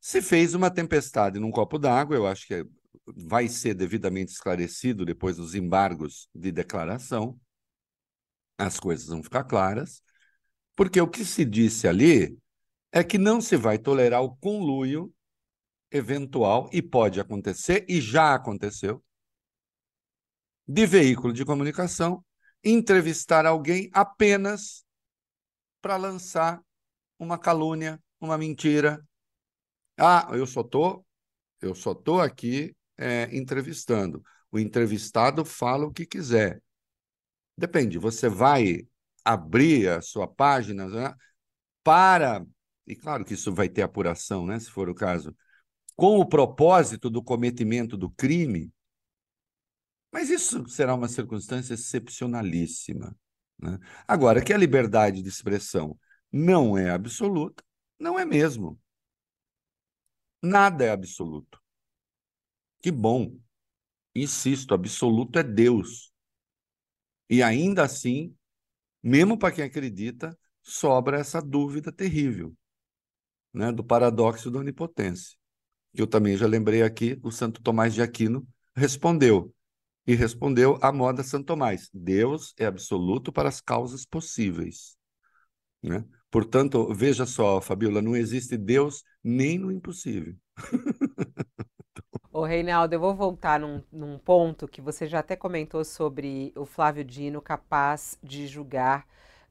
Se fez uma tempestade num copo d'água, eu acho que vai ser devidamente esclarecido depois dos embargos de declaração, as coisas vão ficar claras, porque o que se disse ali é que não se vai tolerar o conluio eventual, e pode acontecer, e já aconteceu, de veículo de comunicação entrevistar alguém apenas para lançar uma calúnia, uma mentira. Ah, eu só tô, eu só tô aqui é, entrevistando. O entrevistado fala o que quiser. Depende, você vai abrir a sua página né, para. E claro que isso vai ter apuração, né, se for o caso, com o propósito do cometimento do crime. Mas isso será uma circunstância excepcionalíssima. Né? Agora, que a liberdade de expressão não é absoluta, não é mesmo. Nada é absoluto. Que bom. Insisto, absoluto é Deus. E ainda assim, mesmo para quem acredita, sobra essa dúvida terrível né, do paradoxo da onipotência. Que eu também já lembrei aqui, o Santo Tomás de Aquino respondeu. E respondeu à moda Santo Tomás: Deus é absoluto para as causas possíveis. Né? Portanto, veja só, Fabiola, não existe Deus nem no impossível. Ô, Reinaldo, eu vou voltar num, num, ponto que você já até comentou sobre o Flávio Dino capaz de julgar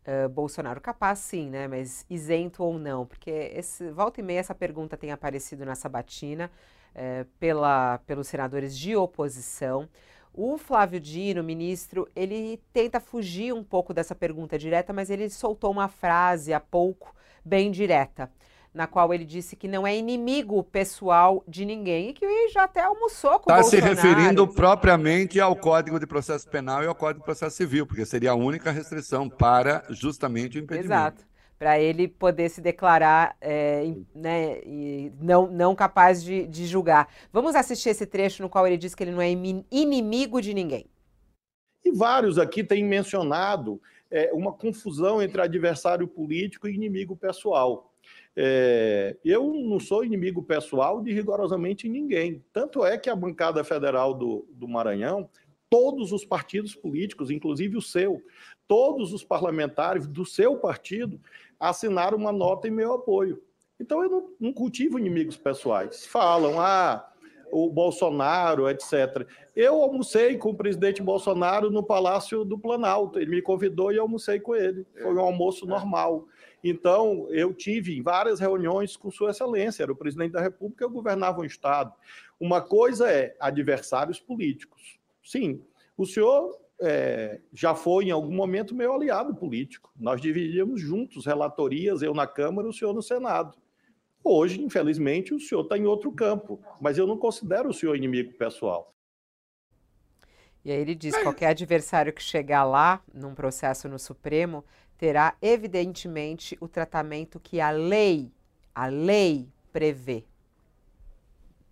uh, Bolsonaro. Capaz sim, né? Mas isento ou não? Porque esse, volta e meia essa pergunta tem aparecido na sabatina uh, pela, pelos senadores de oposição. O Flávio Dino, ministro, ele tenta fugir um pouco dessa pergunta direta, mas ele soltou uma frase há pouco bem direta na qual ele disse que não é inimigo pessoal de ninguém e que já até almoçou com tá o Bolsonaro. Está se referindo propriamente ao Código de Processo Penal e ao Código de Processo Civil, porque seria a única restrição para justamente o impedimento. Exato. Para ele poder se declarar é, né, não, não capaz de, de julgar. Vamos assistir esse trecho no qual ele diz que ele não é inimigo de ninguém. E vários aqui têm mencionado é, uma confusão entre adversário político e inimigo pessoal. É, eu não sou inimigo pessoal de rigorosamente ninguém. Tanto é que a bancada federal do, do Maranhão, todos os partidos políticos, inclusive o seu, todos os parlamentares do seu partido assinaram uma nota em meu apoio. Então eu não, não cultivo inimigos pessoais. Falam, ah, o Bolsonaro, etc. Eu almocei com o presidente Bolsonaro no Palácio do Planalto. Ele me convidou e almocei com ele. Foi um almoço normal. Então, eu tive várias reuniões com Sua Excelência, era o presidente da República, eu governava o Estado. Uma coisa é adversários políticos. Sim, o senhor é, já foi em algum momento meu aliado político. Nós dividíamos juntos relatorias, eu na Câmara, o senhor no Senado. Hoje, infelizmente, o senhor está em outro campo, mas eu não considero o senhor inimigo pessoal. E aí ele diz: qualquer adversário que chegar lá, num processo no Supremo, terá evidentemente o tratamento que a lei, a lei prevê.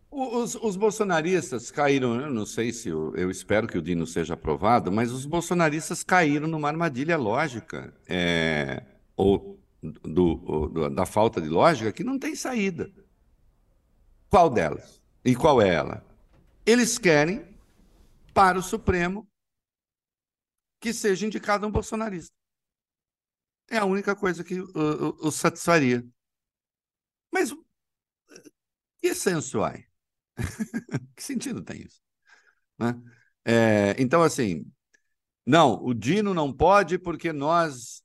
Os, os bolsonaristas caíram, eu não sei se eu, eu, espero que o Dino seja aprovado, mas os bolsonaristas caíram numa armadilha lógica, é, ou, do, do, da falta de lógica, que não tem saída. Qual delas? E qual é ela? Eles querem, para o Supremo, que seja indicado um bolsonarista. É a única coisa que o, o, o satisfaria. Mas Que sensuai? que sentido tem isso? Né? É, então, assim, não, o Dino não pode porque nós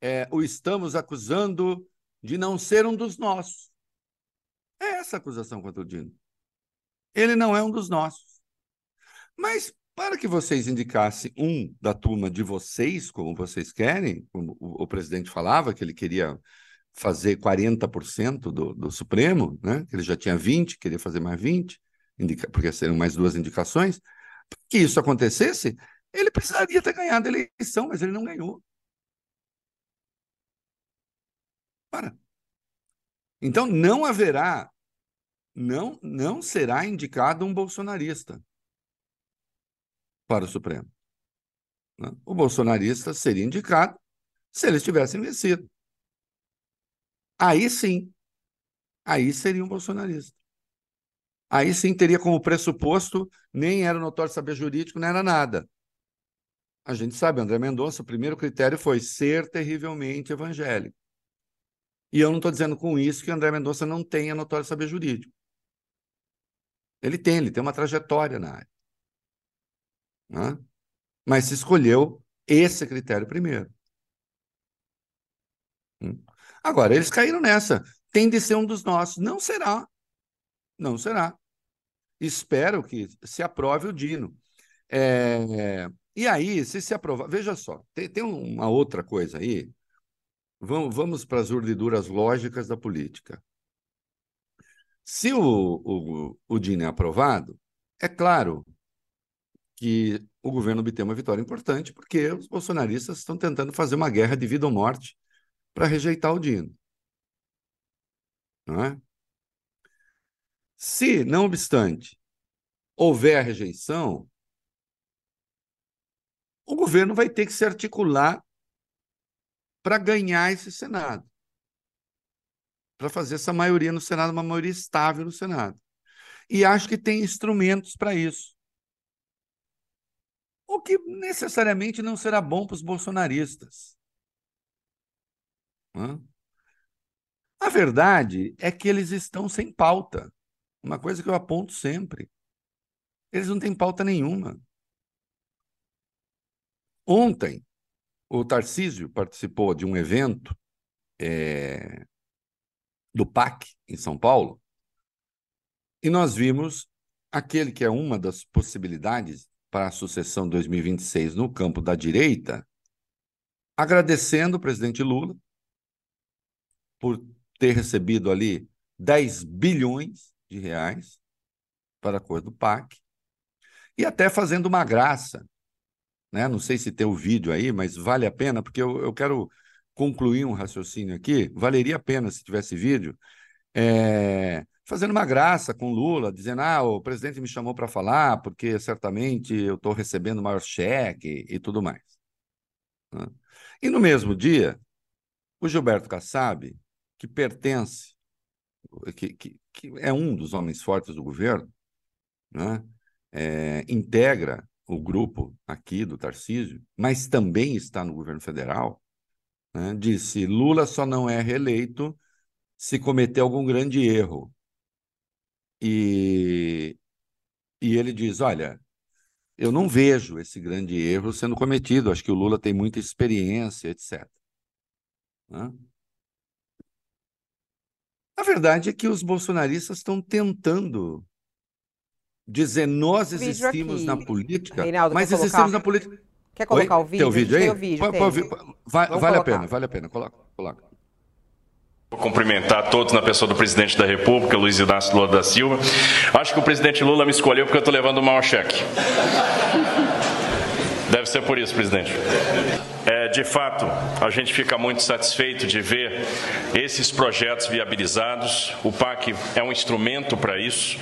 é, o estamos acusando de não ser um dos nossos. É essa a acusação contra o Dino. Ele não é um dos nossos. Mas para que vocês indicassem um da turma de vocês, como vocês querem, como o, o presidente falava que ele queria fazer 40% do, do Supremo, né? ele já tinha 20, queria fazer mais 20, indica, porque seriam mais duas indicações. Para que isso acontecesse, ele precisaria ter ganhado a eleição, mas ele não ganhou. Para. Então não haverá, não, não será indicado um bolsonarista para o Supremo. Né? O bolsonarista seria indicado se eles tivessem vencido. Aí sim, aí seria um bolsonarista. Aí sim teria como pressuposto, nem era notório saber jurídico, não era nada. A gente sabe, André Mendonça, o primeiro critério foi ser terrivelmente evangélico. E eu não estou dizendo com isso que André Mendonça não tenha notório saber jurídico. Ele tem, ele tem uma trajetória na área. Né? Mas se escolheu esse critério primeiro. Hum. Agora, eles caíram nessa. Tem de ser um dos nossos. Não será. Não será. Espero que se aprove o Dino. É... E aí, se se aprovar. Veja só, tem, tem uma outra coisa aí Vamos, vamos para as urdiduras lógicas da política. Se o, o, o DIN é aprovado, é claro que o governo obtém uma vitória importante, porque os bolsonaristas estão tentando fazer uma guerra de vida ou morte para rejeitar o Dino. Não é? Se, não obstante, houver rejeição, o governo vai ter que se articular para ganhar esse Senado. Para fazer essa maioria no Senado, uma maioria estável no Senado. E acho que tem instrumentos para isso. O que necessariamente não será bom para os bolsonaristas. A verdade é que eles estão sem pauta. Uma coisa que eu aponto sempre. Eles não têm pauta nenhuma. Ontem, o Tarcísio participou de um evento é, do PAC, em São Paulo, e nós vimos aquele que é uma das possibilidades para a sucessão 2026 no campo da direita, agradecendo o presidente Lula por ter recebido ali 10 bilhões de reais para a cor do PAC, e até fazendo uma graça né? Não sei se tem o vídeo aí, mas vale a pena, porque eu, eu quero concluir um raciocínio aqui. Valeria a pena se tivesse vídeo. É, fazendo uma graça com Lula, dizendo: ah, o presidente me chamou para falar, porque certamente eu estou recebendo maior cheque e tudo mais. Né? E no mesmo dia, o Gilberto Kassab, que pertence, que, que, que é um dos homens fortes do governo, né? É, integra o grupo aqui do Tarcísio, mas também está no governo federal, né, disse: Lula só não é reeleito se cometer algum grande erro. E, e ele diz: olha, eu não vejo esse grande erro sendo cometido, acho que o Lula tem muita experiência, etc. Né? A verdade é que os bolsonaristas estão tentando dizer nós existimos na política, Reinaldo, mas existimos colocar? na política. Quer colocar Oi? o vídeo? Tem o vídeo aí? O vídeo, tem. Vai, vale a pena, vale a pena. Coloca, coloca. Vou cumprimentar todos na pessoa do presidente da República, Luiz Inácio Lula da Silva. Acho que o presidente Lula me escolheu porque eu estou levando o maior cheque. Deve ser por isso, presidente. De fato, a gente fica muito satisfeito de ver esses projetos viabilizados. O PAC é um instrumento para isso,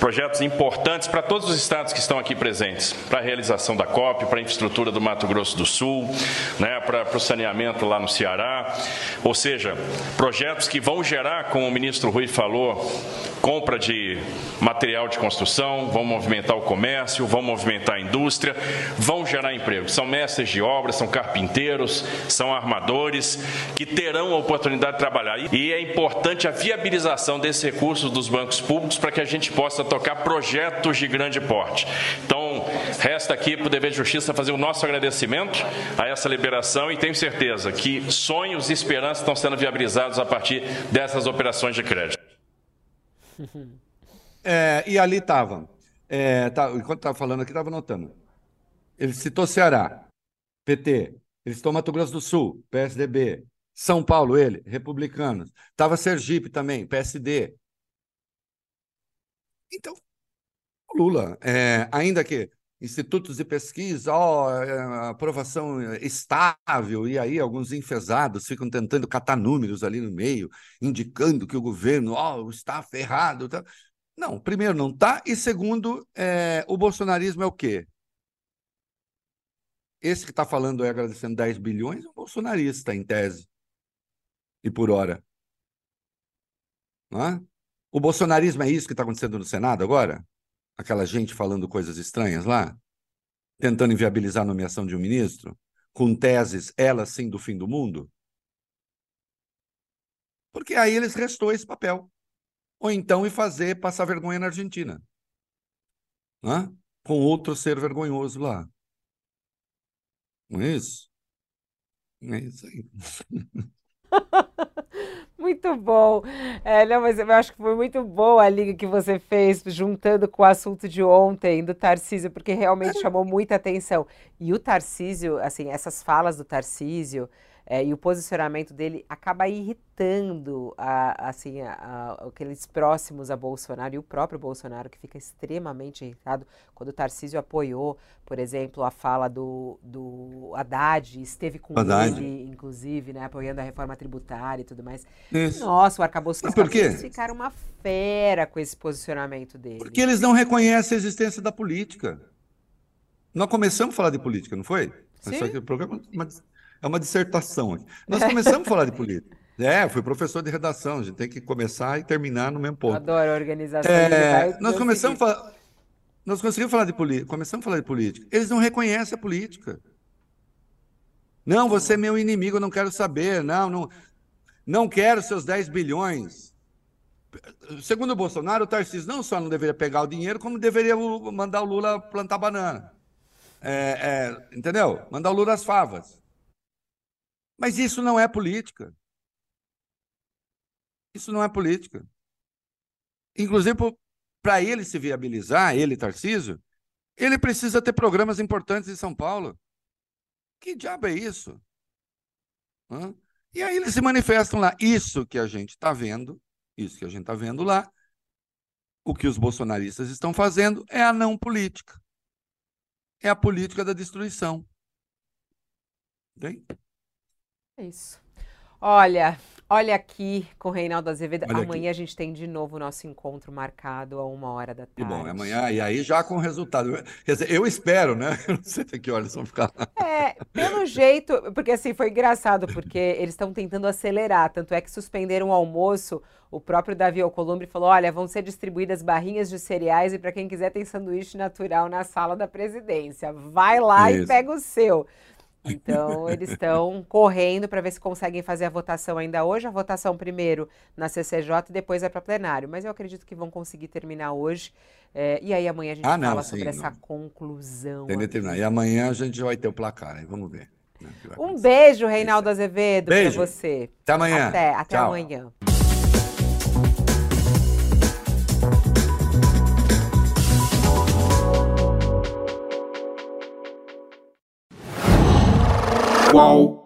projetos importantes para todos os estados que estão aqui presentes, para a realização da COP, para a infraestrutura do Mato Grosso do Sul, né, para, para o saneamento lá no Ceará, ou seja, projetos que vão gerar, como o ministro Rui falou, compra de material de construção, vão movimentar o comércio, vão movimentar a indústria, vão gerar emprego. São mestres de obras, são carpinteiros, são armadores que terão a oportunidade de trabalhar. E é importante a viabilização desses recursos dos bancos públicos para que a gente possa tocar projetos de grande porte. Então, resta aqui para o Dever de Justiça fazer o nosso agradecimento a essa liberação e tenho certeza que sonhos e esperanças estão sendo viabilizados a partir dessas operações de crédito. É, e ali estava. É, tá, enquanto estava falando aqui, estava anotando. Ele citou Ceará, PT. Ele citou Mato Grosso do Sul, PSDB. São Paulo, ele, republicanos. Estava Sergipe também, PSD. Então, Lula, é, ainda que institutos de pesquisa, ó, é, aprovação estável, e aí alguns enfesados ficam tentando catar números ali no meio, indicando que o governo ó, está ferrado. Tá. Não, primeiro não está, e segundo, é, o bolsonarismo é o quê? Esse que está falando é agradecendo 10 bilhões é um bolsonarista, em tese, e por hora. Não é? O bolsonarismo é isso que está acontecendo no Senado agora? Aquela gente falando coisas estranhas lá? Tentando inviabilizar a nomeação de um ministro? Com teses, ela sim, do fim do mundo? Porque aí eles restou esse papel. Ou então ir fazer passar vergonha na Argentina. Né? Com outro ser vergonhoso lá. Não é isso? É isso aí. Muito bom. É, não, mas eu acho que foi muito boa a liga que você fez, juntando com o assunto de ontem do Tarcísio, porque realmente chamou muita atenção. E o Tarcísio, assim, essas falas do Tarcísio, é, e o posicionamento dele acaba irritando a, assim, a, a, aqueles próximos a Bolsonaro e o próprio Bolsonaro, que fica extremamente irritado quando o Tarcísio apoiou, por exemplo, a fala do, do Haddad, esteve com Haddad. ele, inclusive, né, apoiando a reforma tributária e tudo mais. Isso. Nossa, o arcabouço fiscal ficaram uma fera com esse posicionamento dele. Porque eles não reconhecem a existência da política. Nós começamos a falar de política, não foi? Sim. o programa, mas é uma dissertação. Nós começamos a falar de política. É, fui professor de redação, a gente tem que começar e terminar no mesmo ponto. Adoro a organização. É, nós começamos a falar, nós conseguimos falar de política, começamos a falar de política. Eles não reconhecem a política. Não, você é meu inimigo, eu não quero saber. Não, não, não quero seus 10 bilhões. Segundo o Bolsonaro, o Tarcísio não só não deveria pegar o dinheiro, como deveria mandar o Lula plantar banana. É, é, entendeu? Mandar o Lula as favas. Mas isso não é política. Isso não é política. Inclusive, para ele se viabilizar, ele, Tarcísio, ele precisa ter programas importantes em São Paulo. Que diabo é isso? Hã? E aí eles se manifestam lá. Isso que a gente está vendo, isso que a gente está vendo lá, o que os bolsonaristas estão fazendo é a não política. É a política da destruição. Entende? É isso. Olha, olha aqui com o Reinaldo Azevedo. Olha amanhã aqui. a gente tem de novo o nosso encontro marcado a uma hora da tarde. Que bom, amanhã, e aí já com o resultado. Quer dizer, eu espero, né? Eu não sei até que horas vão ficar lá. É, pelo jeito, porque assim, foi engraçado, porque eles estão tentando acelerar, tanto é que suspenderam o almoço. O próprio Davi Alcolumbre falou: olha, vão ser distribuídas barrinhas de cereais e para quem quiser tem sanduíche natural na sala da presidência. Vai lá Isso. e pega o seu. Então, eles estão correndo para ver se conseguem fazer a votação ainda hoje. A votação primeiro na CCJ e depois é para plenário. Mas eu acredito que vão conseguir terminar hoje. É, e aí amanhã a gente ah, não, fala sim, sobre não. essa conclusão. Tem. E amanhã a gente vai ter o placar, hein? vamos ver. Né, um beijo, Reinaldo Azevedo, para você. Até amanhã. Até, até amanhã. Qual